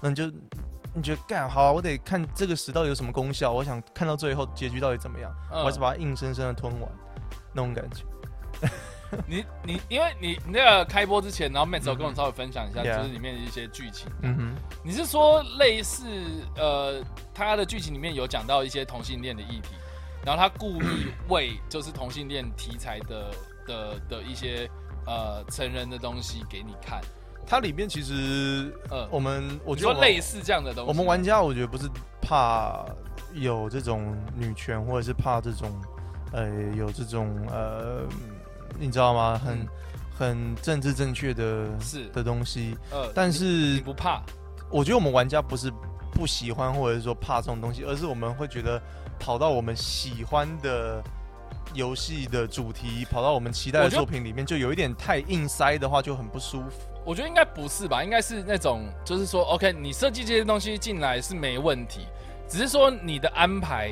那你就你觉得干好、啊，我得看这个屎到底有什么功效，我想看到最后结局到底怎么样，嗯。我还是把它硬生生的吞完，那种感觉。你你因为你你那个开播之前，然后 Max 有跟我稍微分享一下，就是里面的一些剧情。嗯哼，你是说类似呃，他的剧情里面有讲到一些同性恋的议题，然后他故意为就是同性恋题材的的的一些呃成人的东西给你看，它里面其实呃，我们我我觉得类似这样的东西，我们玩家我觉得不是怕有这种女权，或者是怕这种呃有这种呃，你知道吗？很、嗯很政治正确的是的东西，呃，但你是不怕，我觉得我们玩家不是不喜欢，或者是说怕这种东西，而是我们会觉得跑到我们喜欢的。游戏的主题跑到我们期待的作品里面，就有一点太硬塞的话，就很不舒服。我觉得应该不是吧，应该是那种就是说，OK，你设计这些东西进来是没问题，只是说你的安排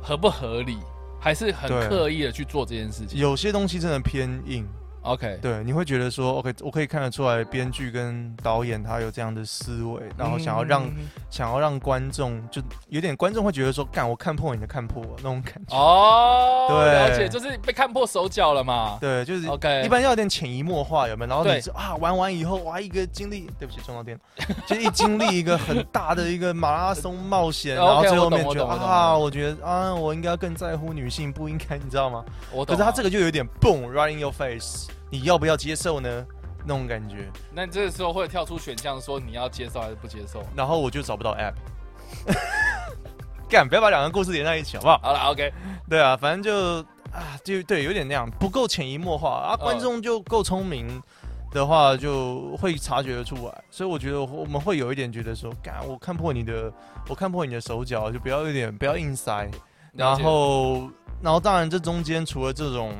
合不合理，还是很对刻意的去做这件事情。有些东西真的偏硬，OK，对，你会觉得说，OK，我可以看得出来，编剧跟导演他有这样的思维，然后想要让、嗯想要让观众就有点观众会觉得说，干我看破你的看破我那种感觉。哦，对而且，就是被看破手脚了嘛。对，就是 OK，一般要有点潜移默化，有没有？然后你是啊，玩完以后，哇，一个经历，对不起，撞到电脑，就一经历一个很大的一个马拉松冒险，然后最后面觉得啊，我我觉得啊，我应该更在乎女性，不应该，你知道吗？我懂啊。可是他这个就有点蹦 right in your face，你要不要接受呢？那种感觉，那你这个时候会跳出选项说你要接受还是不接受？然后我就找不到 app。干，不要把两个故事连在一起，好不好？好了，OK，对啊，反正就啊，就对，有点那样，不够潜移默化啊。嗯观众就够聪明的话，就会察觉得出来。所以我觉得我们会有一点觉得说，干，我看破你的，我看破你的手脚，就不要有点不要硬塞。然后，然后当然这中间除了这种。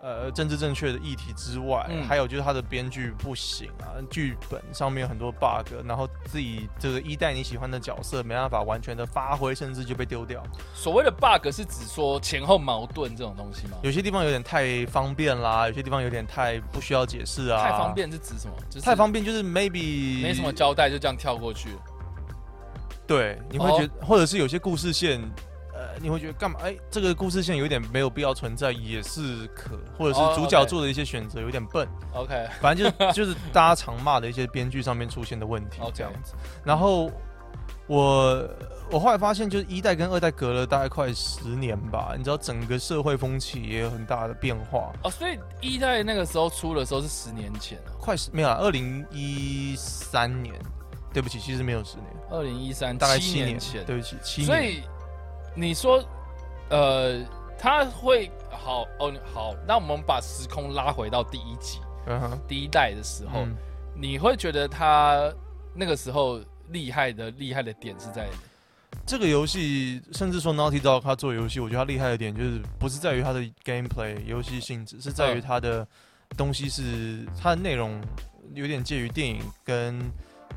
呃，政治正确的议题之外，嗯还有就是他的编剧不行啊，剧本上面有很多 bug，然后自己这个一代你喜欢的角色没办法完全的发挥，甚至就被丢掉。所谓的 bug 是指说前后矛盾这种东西吗？有些地方有点太方便啦，有些地方有点太不需要解释啊。太方，便是指什么？就是太方便就是 maybe 没什么交代就这样跳过去了。对，你会哦觉得，或者是有些故事线，呃，你会觉得干嘛？哎，这个故事线有点没有必要存在，也是可，或者哦是主角做的一些选择有点笨，OK，反正就是就是大家常骂的一些编剧上面出现的问题 OK 这样子。然后我我后来发现，就是一代跟二代隔了大概快十年吧，你知道整个社会风气也有很大的变化。哦，所以一代那个时候出的时候是十年前哦，快十没有啊，二零一三年，对不起，其实没有十年，二零一三大概七七年前。对不起，七年。所以你说，呃，他会好哦，好，那我们把时空拉回到第一集嗯哼，第一代的时候，嗯。你会觉得他那个时候厉害的厉害的点是在这个游戏，甚至说 Naughty Dog 他做游戏，我觉得他厉害的点就是不是在于他的 gameplay 游戏性质，是在于嗯他的东西是他的内容有点介于电影跟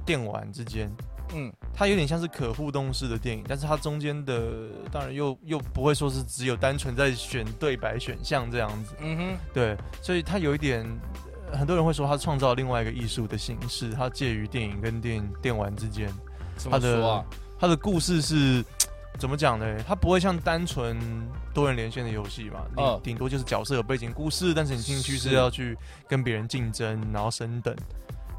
电玩之间。嗯它有点像是可互动式的电影，但是它中间的当然又又不会说是只有单纯在选对白选项这样子，嗯哼，对，所以它有一点，呃很多人会说它创造另外一个艺术的形式，它介于电影跟电电玩之间。怎么他的说啊？它的故事是怎么讲呢？它不会像单纯多人连线的游戏嘛，你嗯顶多就是角色有背景故事，但是你进去是是要去跟别人竞争，然后升等。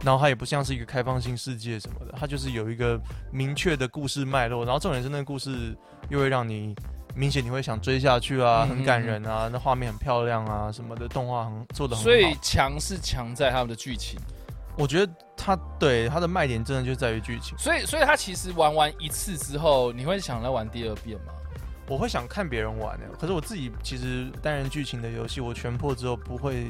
然后它也不像是一个开放性世界什么的，它就是有一个明确的故事脉络，然后重点是那个故事又会让你明显你会想追下去啊，嗯很感人啊，那画面很漂亮啊什么的，动画很做的很好。所以强是强在他们的剧情，我觉得它对它的卖点真的就在于剧情。所以所以他其实玩完一次之后，你会想来玩第二遍吗？我会想看别人玩的，可是我自己其实单人剧情的游戏，我全破之后不会，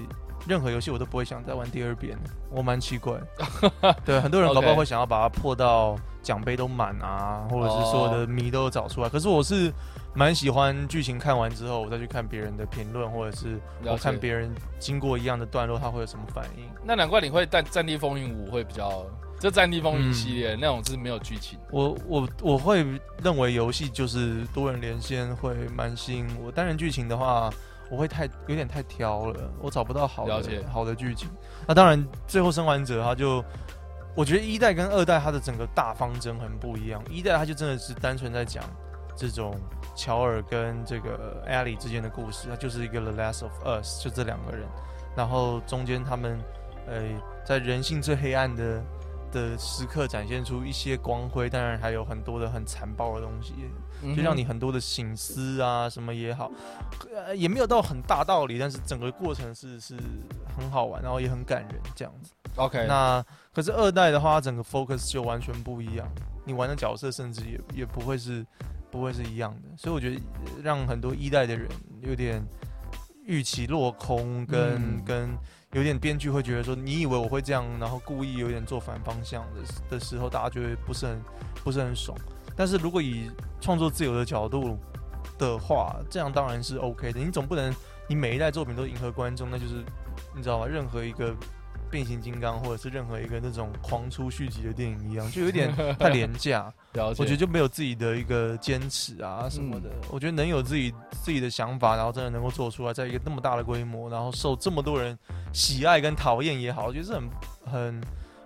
任何游戏我都不会想再玩第二遍，我蛮奇怪的。对，很多人搞不好会想要把它破到奖杯都满啊，或者是所有的谜都有找出来。可是我是蛮喜欢剧情看完之后，我再去看别人的评论，或者是我看别人经过一样的段落，他会有什么反应。那难怪你会战《战地风云五》会比较，这《战地风云》嗯系列、那种是没有剧情。我我我会认为游戏就是多人连线会蛮吸引我，单人剧情的话，我会太有点太挑了，我找不到好的好的剧情。那当然，最后生还者他就，我觉得一代跟二代它的整个大方针很不一样，一代它就真的是单纯在讲这种乔尔跟这个艾莉之间的故事，它就是一个 The Last of Us，就这两个人，然后中间他们呃在人性最黑暗的。的时刻展现出一些光辉，当然还有很多的很残暴的东西，嗯就让你很多的醒思啊，什么也好，呃，也没有到很大道理，但是整个过程是是很好玩，然后也很感人这样子。OK，那可是二代的话，它整个 focus 就完全不一样，你玩的角色甚至也也不会是不会是一样的，所以我觉得呃让很多一代的人有点预期落空跟，嗯跟有点编剧会觉得说，你以为我会这样，然后故意有点做反方向的的时候，大家就会不是很不是很爽。但是如果以创作自由的角度的话，这样当然是 OK 的。你总不能你每一代作品都迎合观众，那就是你知道吗？任何一个变形金刚或者是任何一个那种狂出续集的电影一样，就有点 太廉价。我觉得就没有自己的一个坚持啊什么的。我觉得能有自己自己的想法，然后真的能够做出来，在一个那么大的规模，然后受这么多人喜爱跟讨厌也好，我觉得是很很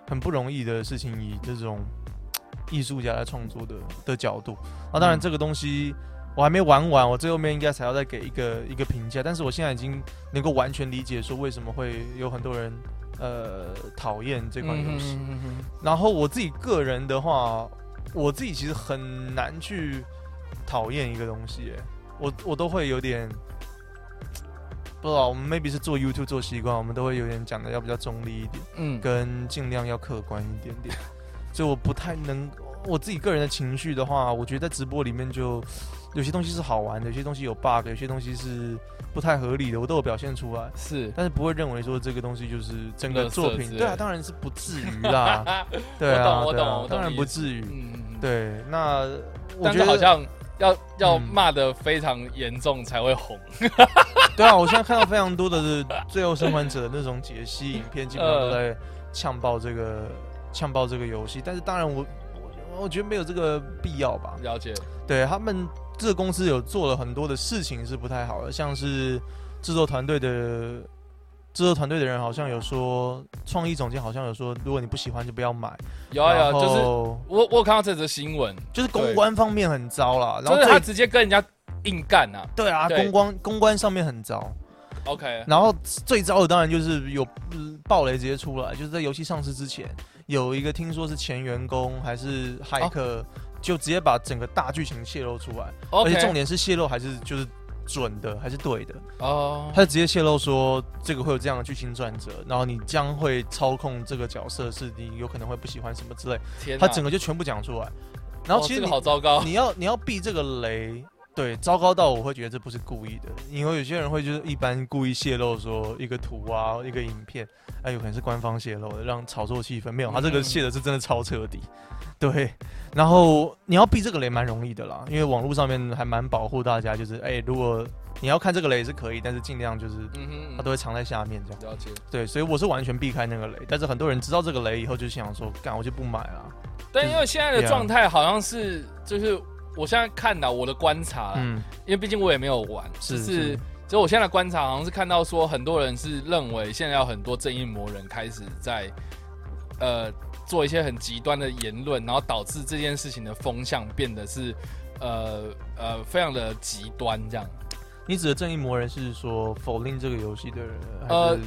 很不容易的事情。以这种 艺术家来创作的的角度，那，当然嗯这个东西。我还没玩完，我最后面应该才要再给一个一个评价。但是我现在已经能够完全理解说为什么会有很多人呃讨厌这款游戏。嗯哼哼哼然后我自己个人的话，我自己其实很难去讨厌一个东西耶，我我都会有点，不知道，我们 maybe 是做 YouTube 做习惯，我们都会有点讲的要比较中立一点，嗯，跟尽量要客观一点点。所以我不太能我自己个人的情绪的话，我觉得在直播里面就有些东西是好玩的，有些东西有 bug，有些东西是不太合理的，我都有表现出来。是，但是不会认为说这个东西就是整个作品，对啊，当然是不至于啦，对啊，我懂我懂我懂当然不至于。嗯，嗯，对，那我觉得好像要要嗯骂的非常严重才会红。对啊，我现在看到非常多的《最后生还者》的那种解析影片，基本上都在呛爆这个呛爆这个游戏。但是当然我，我我觉得没有这个必要吧。了解，对他们这个公司有做了很多的事情是不太好的，像是制作团队的制作团队的人好像有说，创意总监好像有说，如果你不喜欢就不要买。有啊有啊，就是我我有看到这则新闻，就是公关方面很糟啦，然就是他直接跟人家硬干啊。对啊，对公关公关上面很糟。OK，然后最糟的当然就是有呃暴雷直接出来，就是在游戏上市之前，有一个听说是前员工还是骇客，就直接把整个大剧情泄露出来，而且重点是泄露还是就是准的，还是对的，哦，他就直接泄露说这个会有这样的剧情转折，然后你将会操控这个角色，是你有可能会不喜欢什么之类，他整个就全部讲出来。然后其实好糟糕，你要你要避这个雷，对，糟糕到我会觉得这不是故意的，因为有些人会就是一般故意泄露说一个图啊，一个影片，哎、有可能是官方泄露的，让炒作气氛。没有，他这个嗯泄的是真的超彻底，对。然后你要避这个雷蛮容易的啦，因为网络上面还蛮保护大家，就是哎、如果你要看这个雷是可以，但是尽量就是嗯哼，它都会藏在下面这样。了解。对，所以我是完全避开那个雷，但是很多人知道这个雷以后就想说，干我就不买了。但因为现在的状态好像是，就是我现在看到我的观察，嗯，因为毕竟我也没有玩，是就是就我现在的观察，好像是看到说很多人是认为现在有很多正义魔人开始在呃做一些很极端的言论，然后导致这件事情的风向变得是呃呃非常的极端这样。你指的正义魔人是说否定这个游戏的人，呃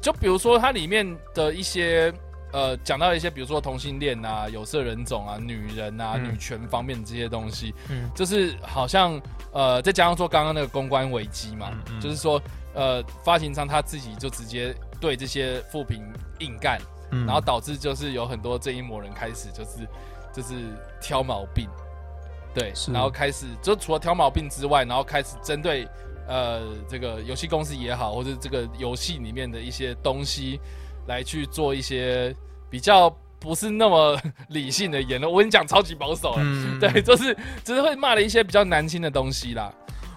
就比如说它里面的一些呃讲到一些，比如说同性恋啊、有色人种啊、女人啊、嗯。女权方面这些东西，嗯。就是好像呃，再加上说刚刚那个公关危机嘛，嗯嗯。就是说呃，发行商他自己就直接对这些负评硬干，嗯。然后导致就是有很多这一模人开始就是就是挑毛病，对，然后开始就除了挑毛病之外，然后开始针对呃这个游戏公司也好，或者这个游戏里面的一些东西来去做一些比较不是那么理性的言论。我跟你讲，超级保守了。嗯 对，就是只是会骂了一些比较难听的东西啦。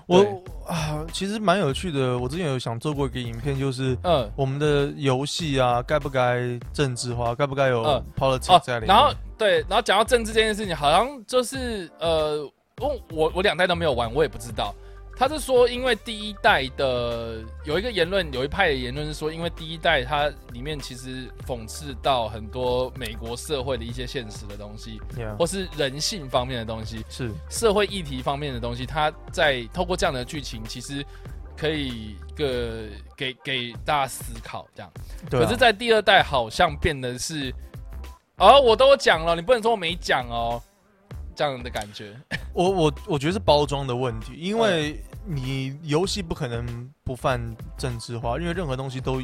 我啊，其实蛮有趣的。我之前有想做过一个影片，就是嗯，我们的游戏啊，该不该政治化，该不该有嗯 politics 哦在里面？然后对，然后讲到政治这件事情，好像就是呃，我我我两代都没有玩，我也不知道。他是说，因为第一代的有一个言论，有一派的言论是说，因为第一代它里面其实讽刺到很多美国社会的一些现实的东西，Yeah，或是人性方面的东西，是。社会议题方面的东西，它在透过这样的剧情，其实可以个给给大家思考这样。对啊、可是，在第二代好像变得是，哦，我都有讲了，你不能说我没讲哦，这样的感觉。我我我觉得是包装的问题，因为嗯你游戏不可能不犯政治化，因为任何东西都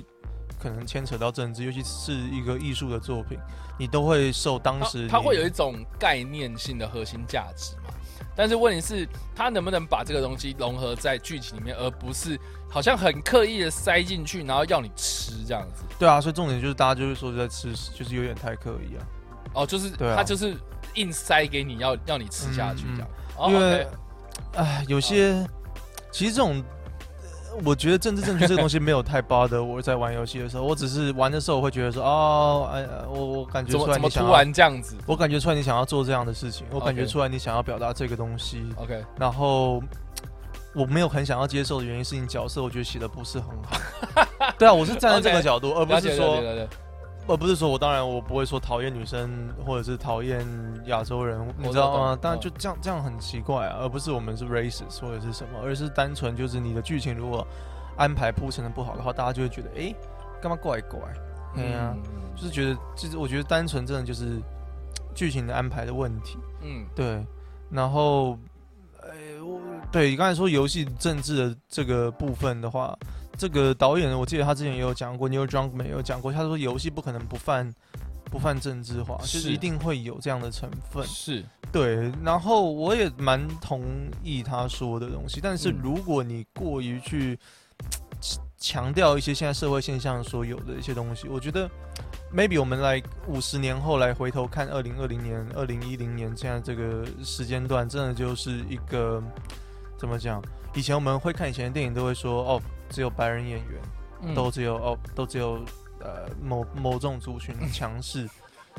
可能牵扯到政治，尤其是一个艺术的作品，你都会受当时它它会有一种概念性的核心价值嘛？但是问题是，它能不能把这个东西融合在剧情里面，而不是好像很刻意的塞进去，然后要你吃这样子？对啊，所以重点就是大家就是说在吃，就是有点太刻意啊。哦，就是对啊它就是硬塞给你要要你吃下去这样。哦因为哎，有些其实这种，呃我觉得政治正确这个东西没有太 bother 我在玩游戏的时候，我只是玩的时候我会觉得说，哦，哎，我我感觉怎么怎么突出来你想要，然这样子我感觉出来你想要做这样的事情，我感觉出来你想要表达这个东西，？OK，然后我没有很想要接受的原因是你角色我觉得写的不是很好。对啊，我是站在这个角度，而不是说，而不是说我当然我不会说讨厌女生或者是讨厌亚洲人，你知道吗？当然就这样这样很奇怪啊，而不是我们是 racist 或者是什么，而是单纯就是你的剧情如果安排铺陈的不好的话，大家就会觉得哎，干嘛怪怪？对啊嗯就是觉得就是我觉得单纯真的就是剧情的安排的问题。嗯，对，然后，呃，我对你刚才说游戏政治的这个部分的话，这个导演我记得他之前也有讲过，Neil Druckmann 也有讲过，他说游戏不可能不犯不犯政治化，就是是一定会有这样的成分。是，对，然后我也蛮同意他说的东西，但是嗯如果你过于去 强调一些现在社会现象所有的一些东西，我觉得 maybe 我们来五十年后来回头看二零二零年、二零一零年现在这个时间段，真的就是一个怎么讲？以前我们会看以前的电影，都会说哦，只有白人演员，嗯。都只有哦，都只有呃某某种族群 强势，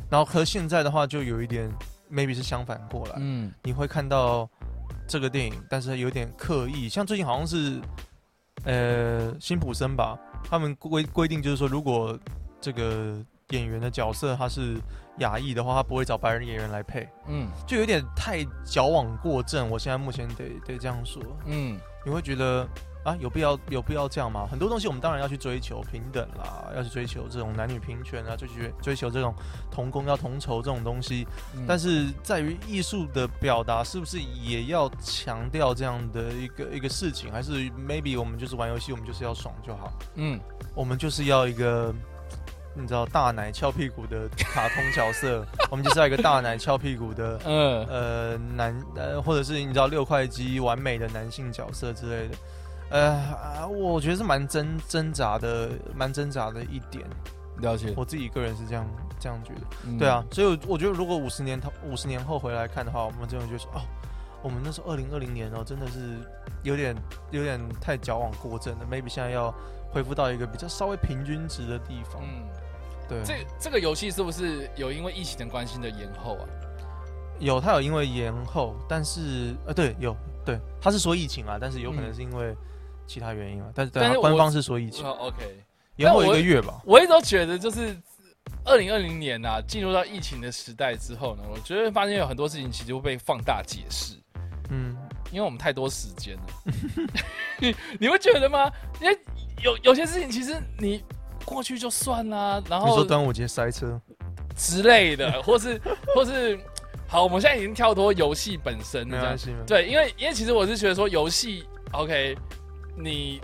然后和现在的话就有一点 maybe 是相反过来，嗯。你会看到这个电影，但是有点刻意，像最近好像是呃辛普森吧，他们规规定就是说，如果这个演员的角色他是亚裔的话，他不会找白人演员来配，嗯就有点太矫枉过正。我现在目前得得这样说，嗯你会觉得啊，有必要有必要这样吗？很多东西我们当然要去追求平等啦，要去追求这种男女平权啊，追求追求这种同工要同酬这种东西。嗯，但是在于艺术的表达，是不是也要强调这样的一个一个事情？还是 maybe 我们就是玩游戏，我们就是要爽就好，嗯我们就是要一个。你知道大奶翘屁股的卡通角色，我们就是要一个大奶翘屁股的嗯呃男呃，或者是你知道六块肌完美的男性角色之类的，呃，啊我觉得是蛮挣挣扎的，蛮挣扎的一点。了解，我自己个人是这样这样觉得。嗯对啊，，所以我我觉得如果五十年他五十年后回来看的话，我们真的觉得说哦，我们那时候二零二零年哦，真的是有点有点太矫枉过正了。maybe 现在要恢复到一个比较稍微平均值的地方。嗯，对，这这个游戏是不是有因为疫情的关系的延后啊？有他有因为延后，但是呃对有对他是说疫情啊，但是有可能嗯是因为其他原因啊。但是但是官方是说疫情，哦，OK，延后一个月吧。我一直都觉得就是。二零二零年啊，进入到疫情的时代之后呢，我觉得发现有很多事情其实会被放大解释，嗯，因为我们太多时间了。你 你会觉得吗？因为有有些事情其实你过去就算啦，然后你说端午节塞车，之类的，或是 或是好，我们现在已经跳脱游戏本身了对，因为因为其实我是觉得说游戏，OK，你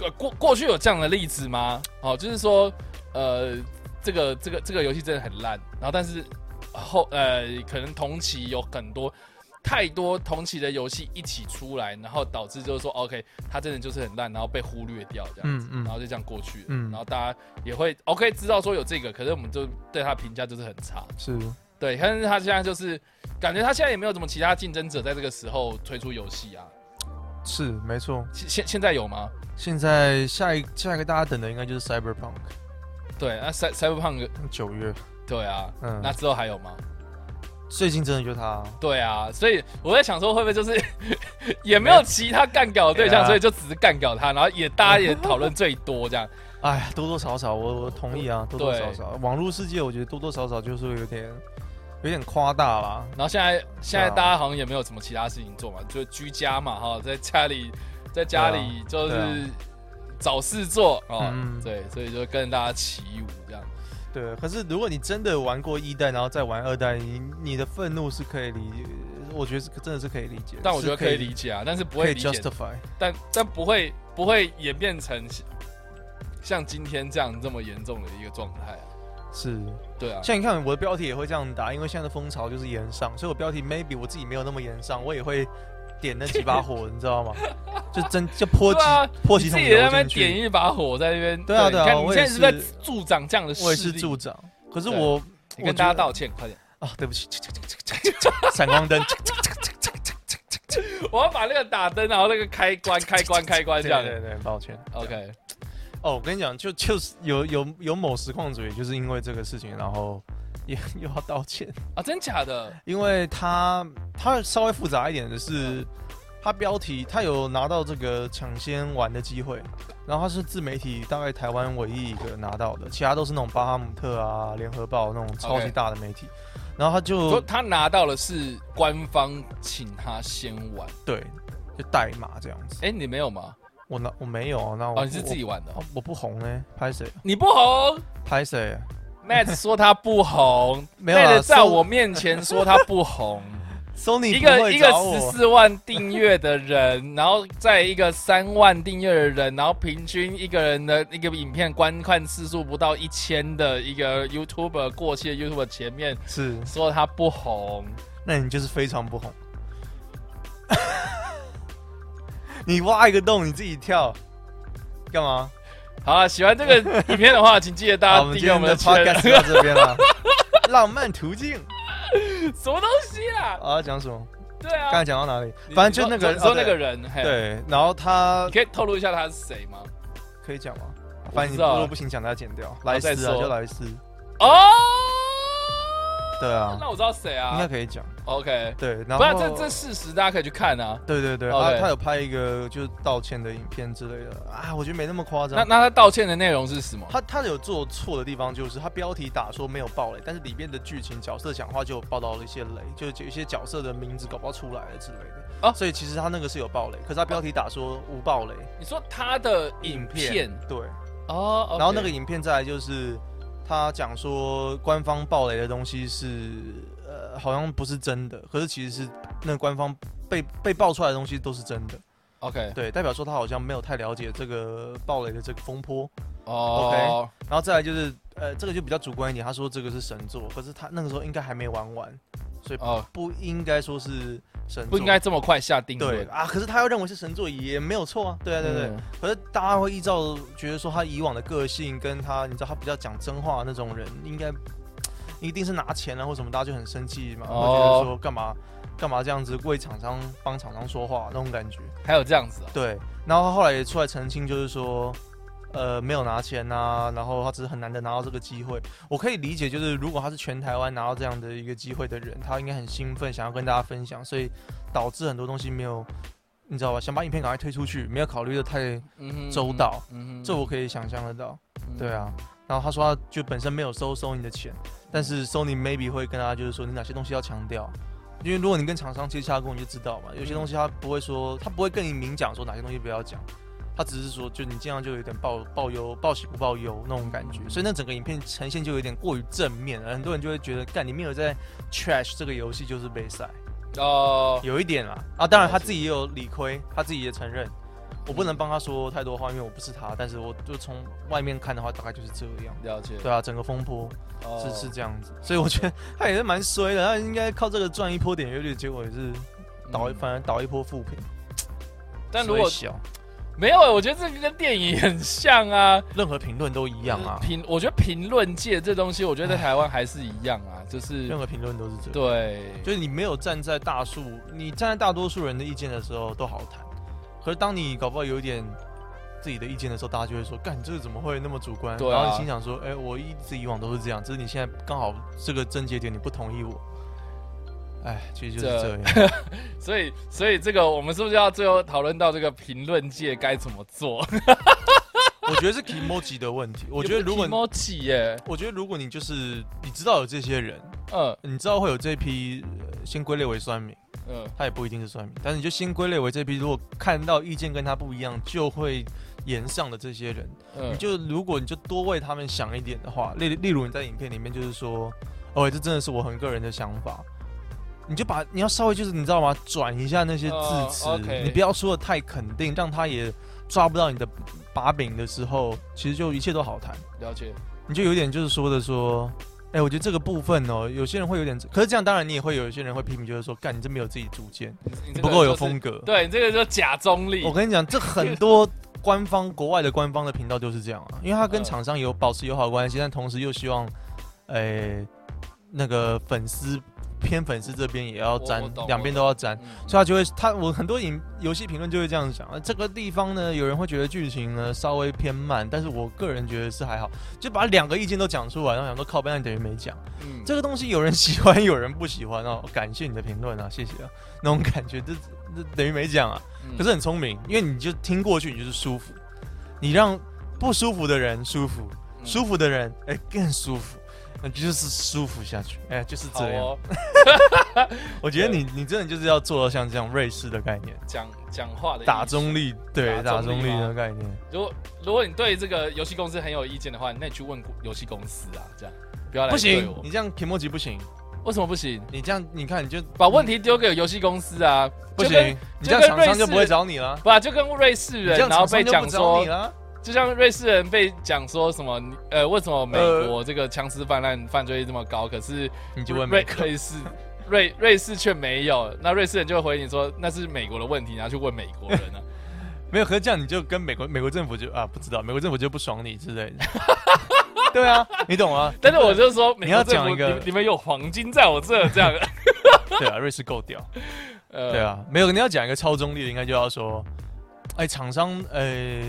呃过过去有这样的例子吗？哦，就是说呃，这个这个这个游戏真的很烂，然后但是后呃可能同期有很多。太多同期的游戏一起出来，然后导致就是说，OK，它真的就是很烂，然后被忽略掉这样子，嗯嗯然后就这样过去了，嗯然后大家也会 OK 知道说有这个，可是我们就对它评价就是很差，是对，但是他现在就是感觉他现在也没有什么其他竞争者在这个时候推出游戏啊。是没错。现现现在有吗？现在下一下一个大家等的应该就是 Cyberpunk 对，那 Cy Cyberpunk 九月，对啊，嗯，那之后还有吗？最近真的就他，对啊，所以我在想说，会不会就是 也没有其他干搞的对象，所以就只是干搞他，然后也大家也讨论最多这样。哎呀，多多少少我我同意啊，多多少少，网络世界我觉得多多少少就是有点有点夸大啦。然后现在现在大家好像也没有什么其他事情做嘛，就居家嘛哈，在家里在家里就是找事做哦，嗯。对，所以就跟大家起舞这样。对，可是如果你真的玩过一代，然后再玩二代，你你的愤怒是可以理，我觉得是真的是可以理解，但我觉得可以理解啊，但是不会理解 justify。但但不会不会演变成像今天这样这么严重的一个状态啊。是，对啊，像你看我的标题也会这样打，因为现在的风潮就是延上，所以我标题 maybe 我自己没有那么延上，我也会点那几把火，你知道吗？就真就泼几泼几桶你自己在那油进去。边点一把火在那边。对啊对啊你看你现在是在助长这样的势力。我也是助长，可是我你跟大家道歉，快点！啊，对不起，闪光灯，我要把那个打灯，然后那个开关、开关、开关这样。对对对，抱歉。OK，哦，我跟你讲，就就是有有有某实况组，也就是因为这个事情，然后也 又要道歉，啊，真假的？因为他他稍微复杂一点的是，他标题他有拿到这个抢先玩的机会，然后他是自媒体大概台湾唯一一个拿到的，其他都是那种巴哈姆特啊、联合报那种超级大的媒体，然后他就说他拿到了是官方请他先玩。对就代码这样子。哎，你没有吗？我拿我没有，那我哦，你是自己玩的我。我不红呢，拍谁？你不红拍谁？，Matt 说他不红 没有啊，Matt 在我面前说他不红。Sony 一个一个十四万订阅的人，然后在一个三万订阅的人，然后平均一个人的一个影片观看次数不到一千的一个 YouTuber 过气的 YouTuber 前面是，说他不红，那你就是非常不红。你挖一个洞，你自己跳，干嘛？好啊，喜欢这个 影片的话，请记得大，家订阅我们的 podcast podcast。到这边了。浪漫途径什么东西啊？啊，讲什么？对啊，刚才讲到哪里？反正就那个说那个人，嘿，对，然后他你可以透露一下他是谁吗？可以讲吗？反正如果不行讲，他剪掉。莱斯啊，就莱斯。哦，对啊，那我知道谁啊？应该可以讲。OK，对，然不后然这这事实大家可以去看啊。对对对他他有拍一个就是道歉的影片之类的啊，我觉得没那么夸张。那那他道歉的内容是什么？他他有做错的地方，就是他标题打说没有爆雷，但是里面的剧情角色讲话就有报道了一些雷，就有一些角色的名字搞不好出来了之类的。啊所以其实他那个是有爆雷，可是他标题打说无爆雷你说他的影片对，哦，OK，然后那个影片再来就是他讲说官方爆雷的东西是呃好像不是真的，可是其实是那个官方被被爆出来的东西都是真的，OK。对，代表说他好像没有太了解这个爆雷的这个风波。哦。然后再来就是，呃，这个就比较主观一点，他说这个是神作，可是他那个时候应该还没玩完，所以哦，不应该说是神作，不应该这么快下定论。对啊。可是他又认为是神作也没有错啊，对啊对对。嗯可是大家会依照觉得说他以往的个性跟他，你知道他比较讲真话的那种人，应该一定是拿钱啊或什么，大家就很生气嘛，哦会觉得说干嘛干嘛这样子为厂商帮厂商说话那种感觉。还有这样子啊，对，然后他后来也出来澄清，就是说，呃，没有拿钱呐、然后他只是很难得拿到这个机会。我可以理解，就是如果他是全台湾拿到这样的一个机会的人，他应该很兴奋，想要跟大家分享，所以导致很多东西没有，你知道吧？想把影片赶快推出去，没有考虑的太周到，这我可以想象得到。嗯对啊，然后他说他就本身没有收 Sony 的钱，但是 Sony maybe 会跟他就是说你哪些东西要强调。因为如果你跟厂商接洽过，你就知道嘛，有些东西他不会说，他不会跟你明讲说哪些东西不要讲，他只是说就你这样就有点报报忧报喜不报忧那种感觉，所以那整个影片呈现就有点过于正面了，很多人就会觉得干你没有在 trash 这个游戏就是被塞，哦，有一点啦。啊，当然他自己也有理亏，他自己也承认，我不能帮他说太多话，因为我不是他，但是我就从外面看的话，大概就是这样。了解，对啊，整个风波哦是是这样子，所以我觉得他也是蛮衰的，他应该靠这个赚一波点阅率，结果也是倒一嗯。反而倒一波负评。但如果没有，我觉得这个跟电影很像啊。任何评论都一样啊，评，我觉得评论界这东西，我觉得在台湾还是一样啊，就是任何评论都是这样。，对，就是你没有站在大数，你站在大多数人的意见的时候都好谈，可是当你搞不好有一点自己的意见的时候，大家就会说：“干，你这个怎么会那么主观？”对啊然后你心想说：“哎、我一直以往都是这样，只是你现在刚好这个症结点你不同意我。”哎，其实就是这这样。所以所以这个我们是不是要最后讨论到这个评论界该怎么做？我觉得是 emoji 的问题。我觉得如果 emoji 耶，我觉得如果你就是你知道有这些人，嗯你知道会有这批、呃先归类为酸民，嗯他也不一定是酸民，但是你就先归类为这批，如果看到意见跟他不一样，就会延上的这些人，嗯，你就如果你就多为他们想一点的话，例例如你在影片里面就是说，哦，这真的是我很个人的想法。你就把你要稍微就是你知道吗？转一下那些哦字词你不要说的太肯定，让他也抓不到你的把柄的时候，其实就一切都好谈。了解，你就有点就是说的说，哎、我觉得这个部分哦，有些人会有点，可是这样当然你也会有一些人会批评，就是说，干你这没有自己主见，不够有风格。对你这个就假中立我，跟你讲，这很多官方国外的官方的频道就是这样啊，因为他跟嗯厂商有保持友好关系，但同时又希望，哎、那个粉丝偏粉丝这边也要沾我我懂，两边都要沾。嗯。所以他就会，他我很多影游戏评论就会这样讲啊，这个地方呢，有人会觉得剧情呢稍微偏慢，但是我个人觉得是还好，就把两个意见都讲出来，然后想说靠边，等于没讲。嗯。这个东西有人喜欢，有人不喜欢哦，感谢你的评论啊，谢谢啊，那种感觉，这这等于没讲啊。嗯。可是很聪明，因为你就听过去，你就是舒服，你让不舒服的人舒服，嗯。舒服的人哎、更舒服，那就是舒服下去，哎、就是这样。哦，我觉得你你真的就是要做到像这样瑞士的概念，讲讲话的打中立，对，打打中立的概念。如果如果你对这个游戏公司很有意见的话，那你去问游戏公司啊，这样不要来对不行我，你这样 emoji 不行，为什么不行？你这样你看你就把问题丢给游戏公司啊，不行，你这样厂商就不会找你了。不啊，就跟瑞士人，然后被讲说。就像瑞士人被讲说什么，呃，为什么美国这个枪支泛滥犯罪率这么高，可是你就问瑞美国，瑞士瑞瑞士却没有？那瑞士人就会回你说，那是美国的问题，然后去问美国人啊。没有，可是这样你就跟美国美国政府就啊不知道，美国政府就不爽你之类的。对啊，你懂吗？但是我就说，你要讲一个你你们有黄金在我这，这样，对啊，瑞士够屌。呃，对，啊，没有，你要讲一个超中立的，应该就要说，哎，厂商，呃，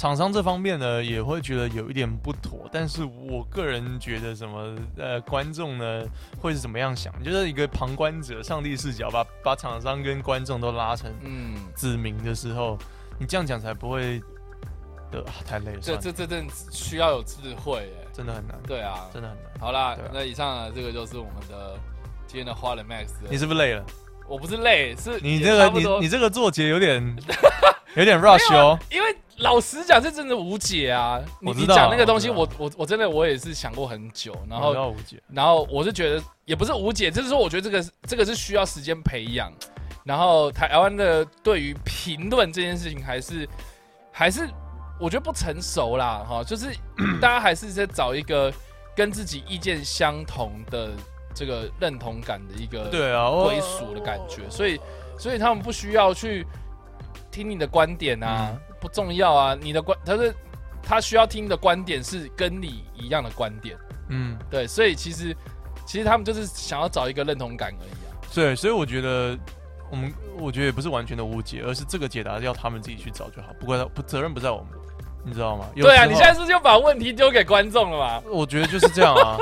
厂商这方面呢也会觉得有一点不妥，但是我个人觉得什么，呃，观众呢会是怎么样想？就是一个旁观者，上帝视角，把把厂商跟观众都拉成嗯，子民的时候，你这样讲才不会的、啊、太累了，这这这需要有智慧，哎，真的很难，对啊，真的很难。好啦啊，那以上呢，这个就是我们的今天的花了 Max。你是不是累了？我不是累，是你这个你你这个做节有点 有点 rush 哦。因为老实讲，这真的无解啊！你你讲那个东西，我我我我真的我也是想过很久，然后然后我是觉得也不是无解，就是说我觉得这个这个是需要时间培养，然后台湾的对于评论这件事情还是还是我觉得不成熟啦，哈，就是 大家还是在找一个跟自己意见相同的这个认同感的一个对啊，归属的感觉，所以所以他们不需要去听你的观点啊，嗯不重要啊，你的观他是他需要听的观点是跟你一样的观点，嗯。对，所以其实其实他们就是想要找一个认同感而已啊。对，所以我觉得我们，我觉得也不是完全的误解，而是这个解答要他们自己去找就好，不过不责任不在我们，你知道吗？对啊，你现在是不是就把问题丢给观众了嘛？我觉得就是这样啊，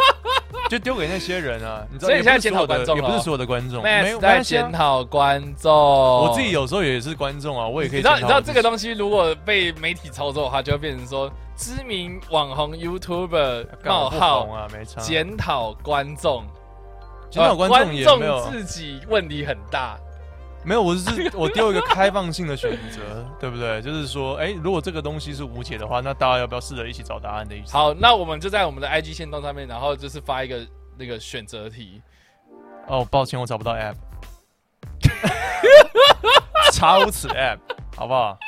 就丢给那些人啊，你知道？所以你现在检讨观众也不是所有的观众，没有在检讨观众，我自己有时候也是观众啊，我也可以你知道你知道这个东西如果被媒体操作的话，就会变成说知名网红 YouTuber 冒号啊，没差。检讨观众。检讨观众自己问题很大。没有，我是我丢一个开放性的选择，对不对？就是说，哎，如果这个东西是无解的话，那大家要不要试着一起找答案的意思？好，那我们就在我们的 IG 线动上面，然后就是发一个那个选择题。哦，抱歉，我找不到 app，查无此 app，好不好？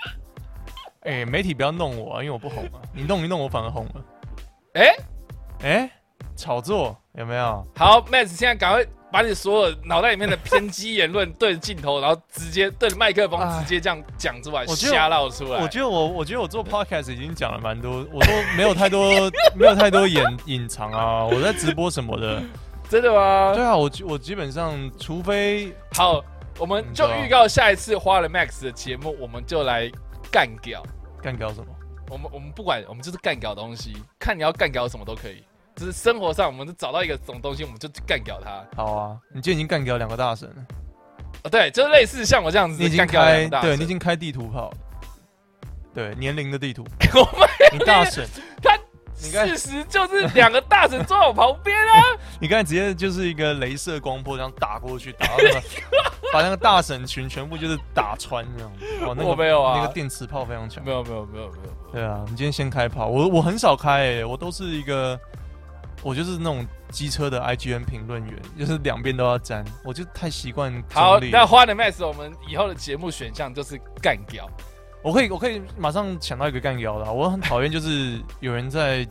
哎、媒体不要弄我、啊，因为我不红啊。你弄一弄，我反而红了。哎、哎、炒作有没有？好，Max，现在赶快把你所有脑袋里面的偏激言论对着镜头，然后直接对着麦克风哎直接这样讲出来，瞎唠出来。我觉得我，我觉得我做 podcast 已经讲了蛮多，我都没有太多，没有太多隐隐藏啊。我在直播什么的，真的吗？对啊，我我基本上，除非好，我们就预告下一次花了 Max 的节目，我们就来干掉。干掉什么，我们我们不管，我们就是干掉东西，看你要干掉什么都可以。就是生活上，我们就找到一个什么东西，我们就干掉它。好啊。你今天已经干掉两个大神了，哦，对，就是类似像我这样子你已经开，对你已经开地图炮了，对年龄的地图，我们你大神。你看事实就是两个大神坐在我旁边啊。你刚才直接就是一个镭射光波这样打过去，打到那个，把那个大神群全部就是打穿这样。哇，那个我没有啊那个电磁炮非常强没。有没有没有没有，对啊，你今天先开炮，我我很少开诶、我都是一个，我就是那种机车的 IGN 评论员，就是两边都要沾，我就太习惯好，那花的 Max，我们以后的节目选项就是干掉。我可以我可以马上想到一个干掉的啊，我很讨厌就是有人在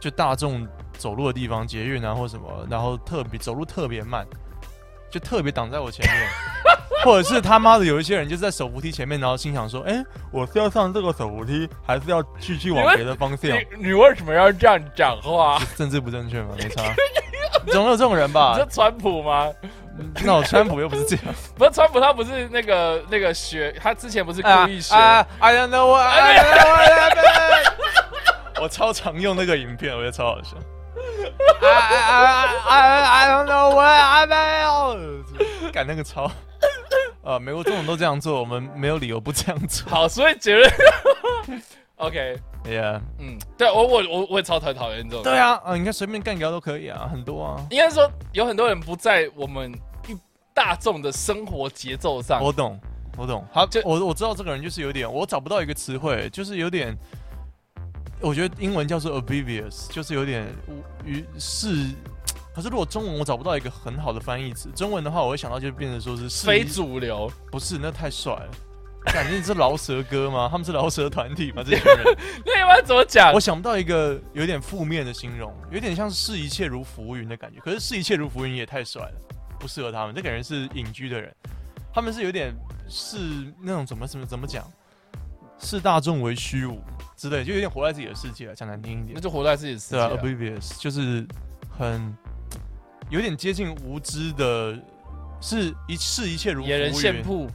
就大众走路的地方，捷运啊或什么，然后特别走路特别慢，就特别挡在我前面，或者是他妈的有一些人就在手扶梯前面，然后心想说，哎、我是要上这个手扶梯，还是要继续往别的方向？你你为什么要这样讲话？政治不正确吗，没差，总有这种人吧你？是川普吗？那我川普又不是这样，不是川普，他不是那个那个学，他之前不是故意学。啊！I don't know what I don't know what happened。我超常用那个影片，我觉得超好笑。I I I I don't know what happened。赶那个超。呃，美国总统都这样做，我们没有理由不这样做。好，所以结论，OK，Yeah，嗯，对我我我我也超讨讨厌这种。对，啊，啊，你看随便干掉都可以啊，很多啊。应该说有很多人不在我们一大众的生活节奏上。我懂，我懂。好，就我我知道这个人就是有点，我找不到一个词汇，就是有点，我觉得英文叫做 oblivious，就是有点无于事可是如果中文我找不到一个很好的翻译词，中文的话我会想到就变成说是非主流，不是那太帅了。感觉你是饶舌歌吗？他们是饶舌团体吗？这些人，那要不然怎么讲我？想不到一个有点负面的形容，有点像视一切如浮云的感觉。可是视一切如浮云也太帅了，不适合他们。这个人是隐居的人，他们是有点视那种怎么怎么怎么讲，视大众为虚无之类，就有点活在自己的世界，讲难听一点。那就活在自己的世界对啊啊。，oblivious 就是很有点接近无知的，是一视一切如浮野人云，献铺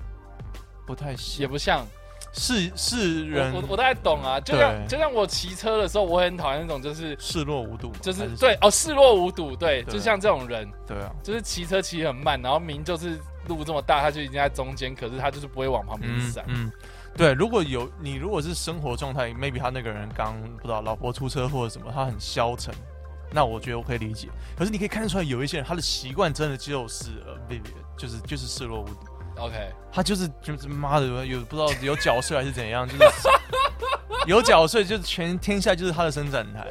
不太像。也不像，是是人。我我我大概懂啊，就像就像我骑车的时候，我很讨厌那种就是视若无睹，就是对哦视若无睹，对，对。就像这种人，对啊，就是骑车骑很慢，然后明就是路这么大，他就已经在中间，可是他就是不会往旁边闪。嗯，对，如果有你如果是生活状态，maybe 他那个人刚不知道老婆出车祸什么，他很消沉，那我觉得我可以理解。可是你可以看得出来，有一些人他的习惯真的就是呃，baby，就是就是视若无睹。OK，他就是就是妈的有不知道有缴税还是怎样，就是有缴税就是全天下就是他的伸展台，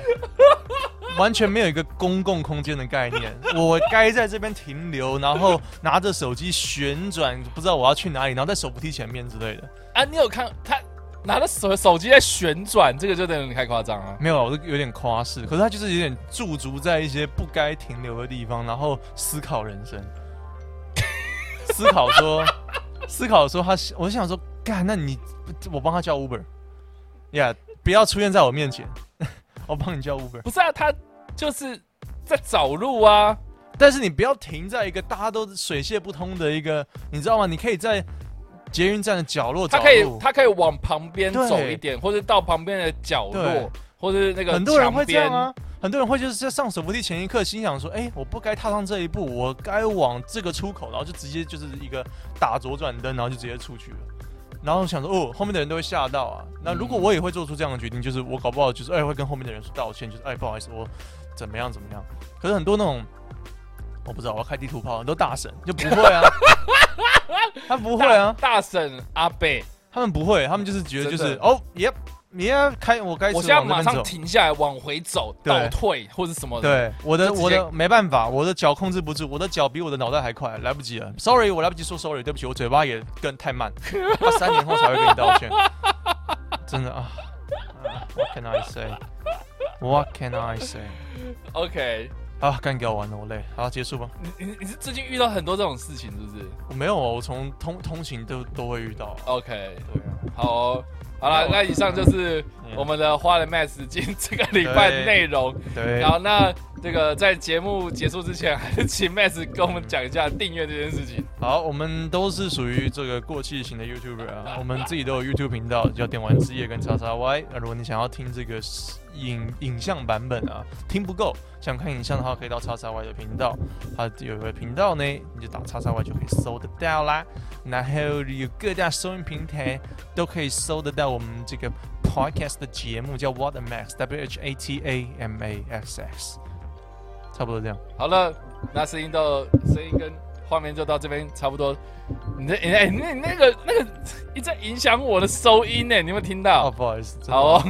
完全没有一个公共空间的概念。我该在这边停留，然后拿着手机旋转，不知道我要去哪里，然后在手扶梯前面之类的。啊，你有看他拿着手手机在旋转，这个就有点太夸张了。没有啊，我是有点夸饰，可是他就是有点驻足在一些不该停留的地方，然后思考人生，思考说，思考说他，我就想说，干，那你我帮他叫 Uber，呀、不要出现在我面前，我帮你叫 Uber，不是啊，他就是在找路啊。但是你不要停在一个大家都水泄不通的一个，你知道吗？你可以在捷运站的角落找他可以路，他可以往旁边走一点，或者到旁边的角落，或者是那个很多人会这样啊，很多人会就是在上手扶梯前一刻，心想说：“哎、我不该踏上这一步，我该往这个出口，然后就直接就是一个打左转灯，然后就直接出去了。”然后想说：“哦，后面的人都会吓到啊。”那如果我也会做出这样的决定，就是我搞不好就是哎、会跟后面的人说道歉，就是哎、不好意思，我怎么样怎么样。可是很多那种我不知道，我要开地图炮，很多大神就不会啊，他不会啊，大婶阿贝，他们不会，他们就是觉得就是真的哦，耶，你要开我该我现在马上。停下来，往回走，对倒退或者什么的。对，我的就直接我的没办法，我的脚控制不住，我的脚比我的脑袋还快，来不及了。Sorry，我来不及说 sorry，对不起，我嘴巴也跟太慢，他三年后才会跟你道歉。真的啊啊，What can I say？What can I say？啊，干掉完了，我累。好，结束吧。你你你是最近遇到很多这种事情是不是我没有啊，我从通通勤都都会遇到啊。？OK，对啊，好哦，好了，那以上就是我们的花了 Max 今这个礼拜内容。对，好，那这个在节目结束之前，还是请 Max 跟我们讲一下订阅这件事情。好，我们都是属于这个过气型的 YouTuber 啊，我们自己都有 YouTube 频道，叫电玩之夜跟叉叉 Y。那如果你想要听这个影影像版本啊，听不够，想看影像的话，可以到叉叉 Y 的频道，它有一个频道呢，你就打叉叉 Y 就可以搜得到啦。然后有各大收音平台都可以搜得到我们这个 Podcast 的节目，叫 What a Max，W H A T A M A X X，差不多这样。好了，那声音到声音跟画面就到这边差不多。你这哎、你那那个那个一直在影响我的收音呢，你有没有听到？哦，不好意思，好哦，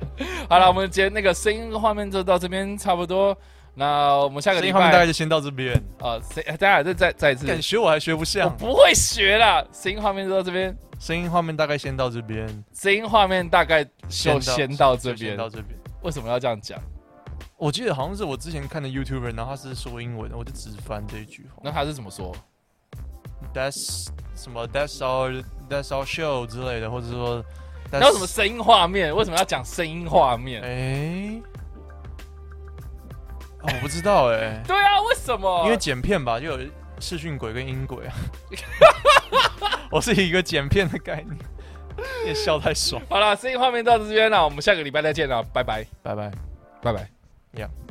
好了，我们今天那个声音跟画面就到这边差不多。那我们下个礼声音画面大概就先到这边。啊，谁大家再再再一次，敢学我还学不我像，不会学啦。声音画面就到这边，声音画面大概先到这边，声音画面大概就先先到这边。到这边。为什么要这样讲？我记得好像是我之前看的 YouTuber，然后他是说英文的，我就只翻这一句话。那他是怎么说？That's 什么 That's our That's our show 之类的，或者说那有什么声音画面？为什么要讲声音画面？哎、哦我不知道哎、对啊，为什么？因为剪片吧，就有视讯鬼跟音轨啊。我是一个剪片的概念，也笑太爽。好了，声音画面到这边了，我们下个礼拜再见了，拜拜，拜拜。拜拜。Yeah。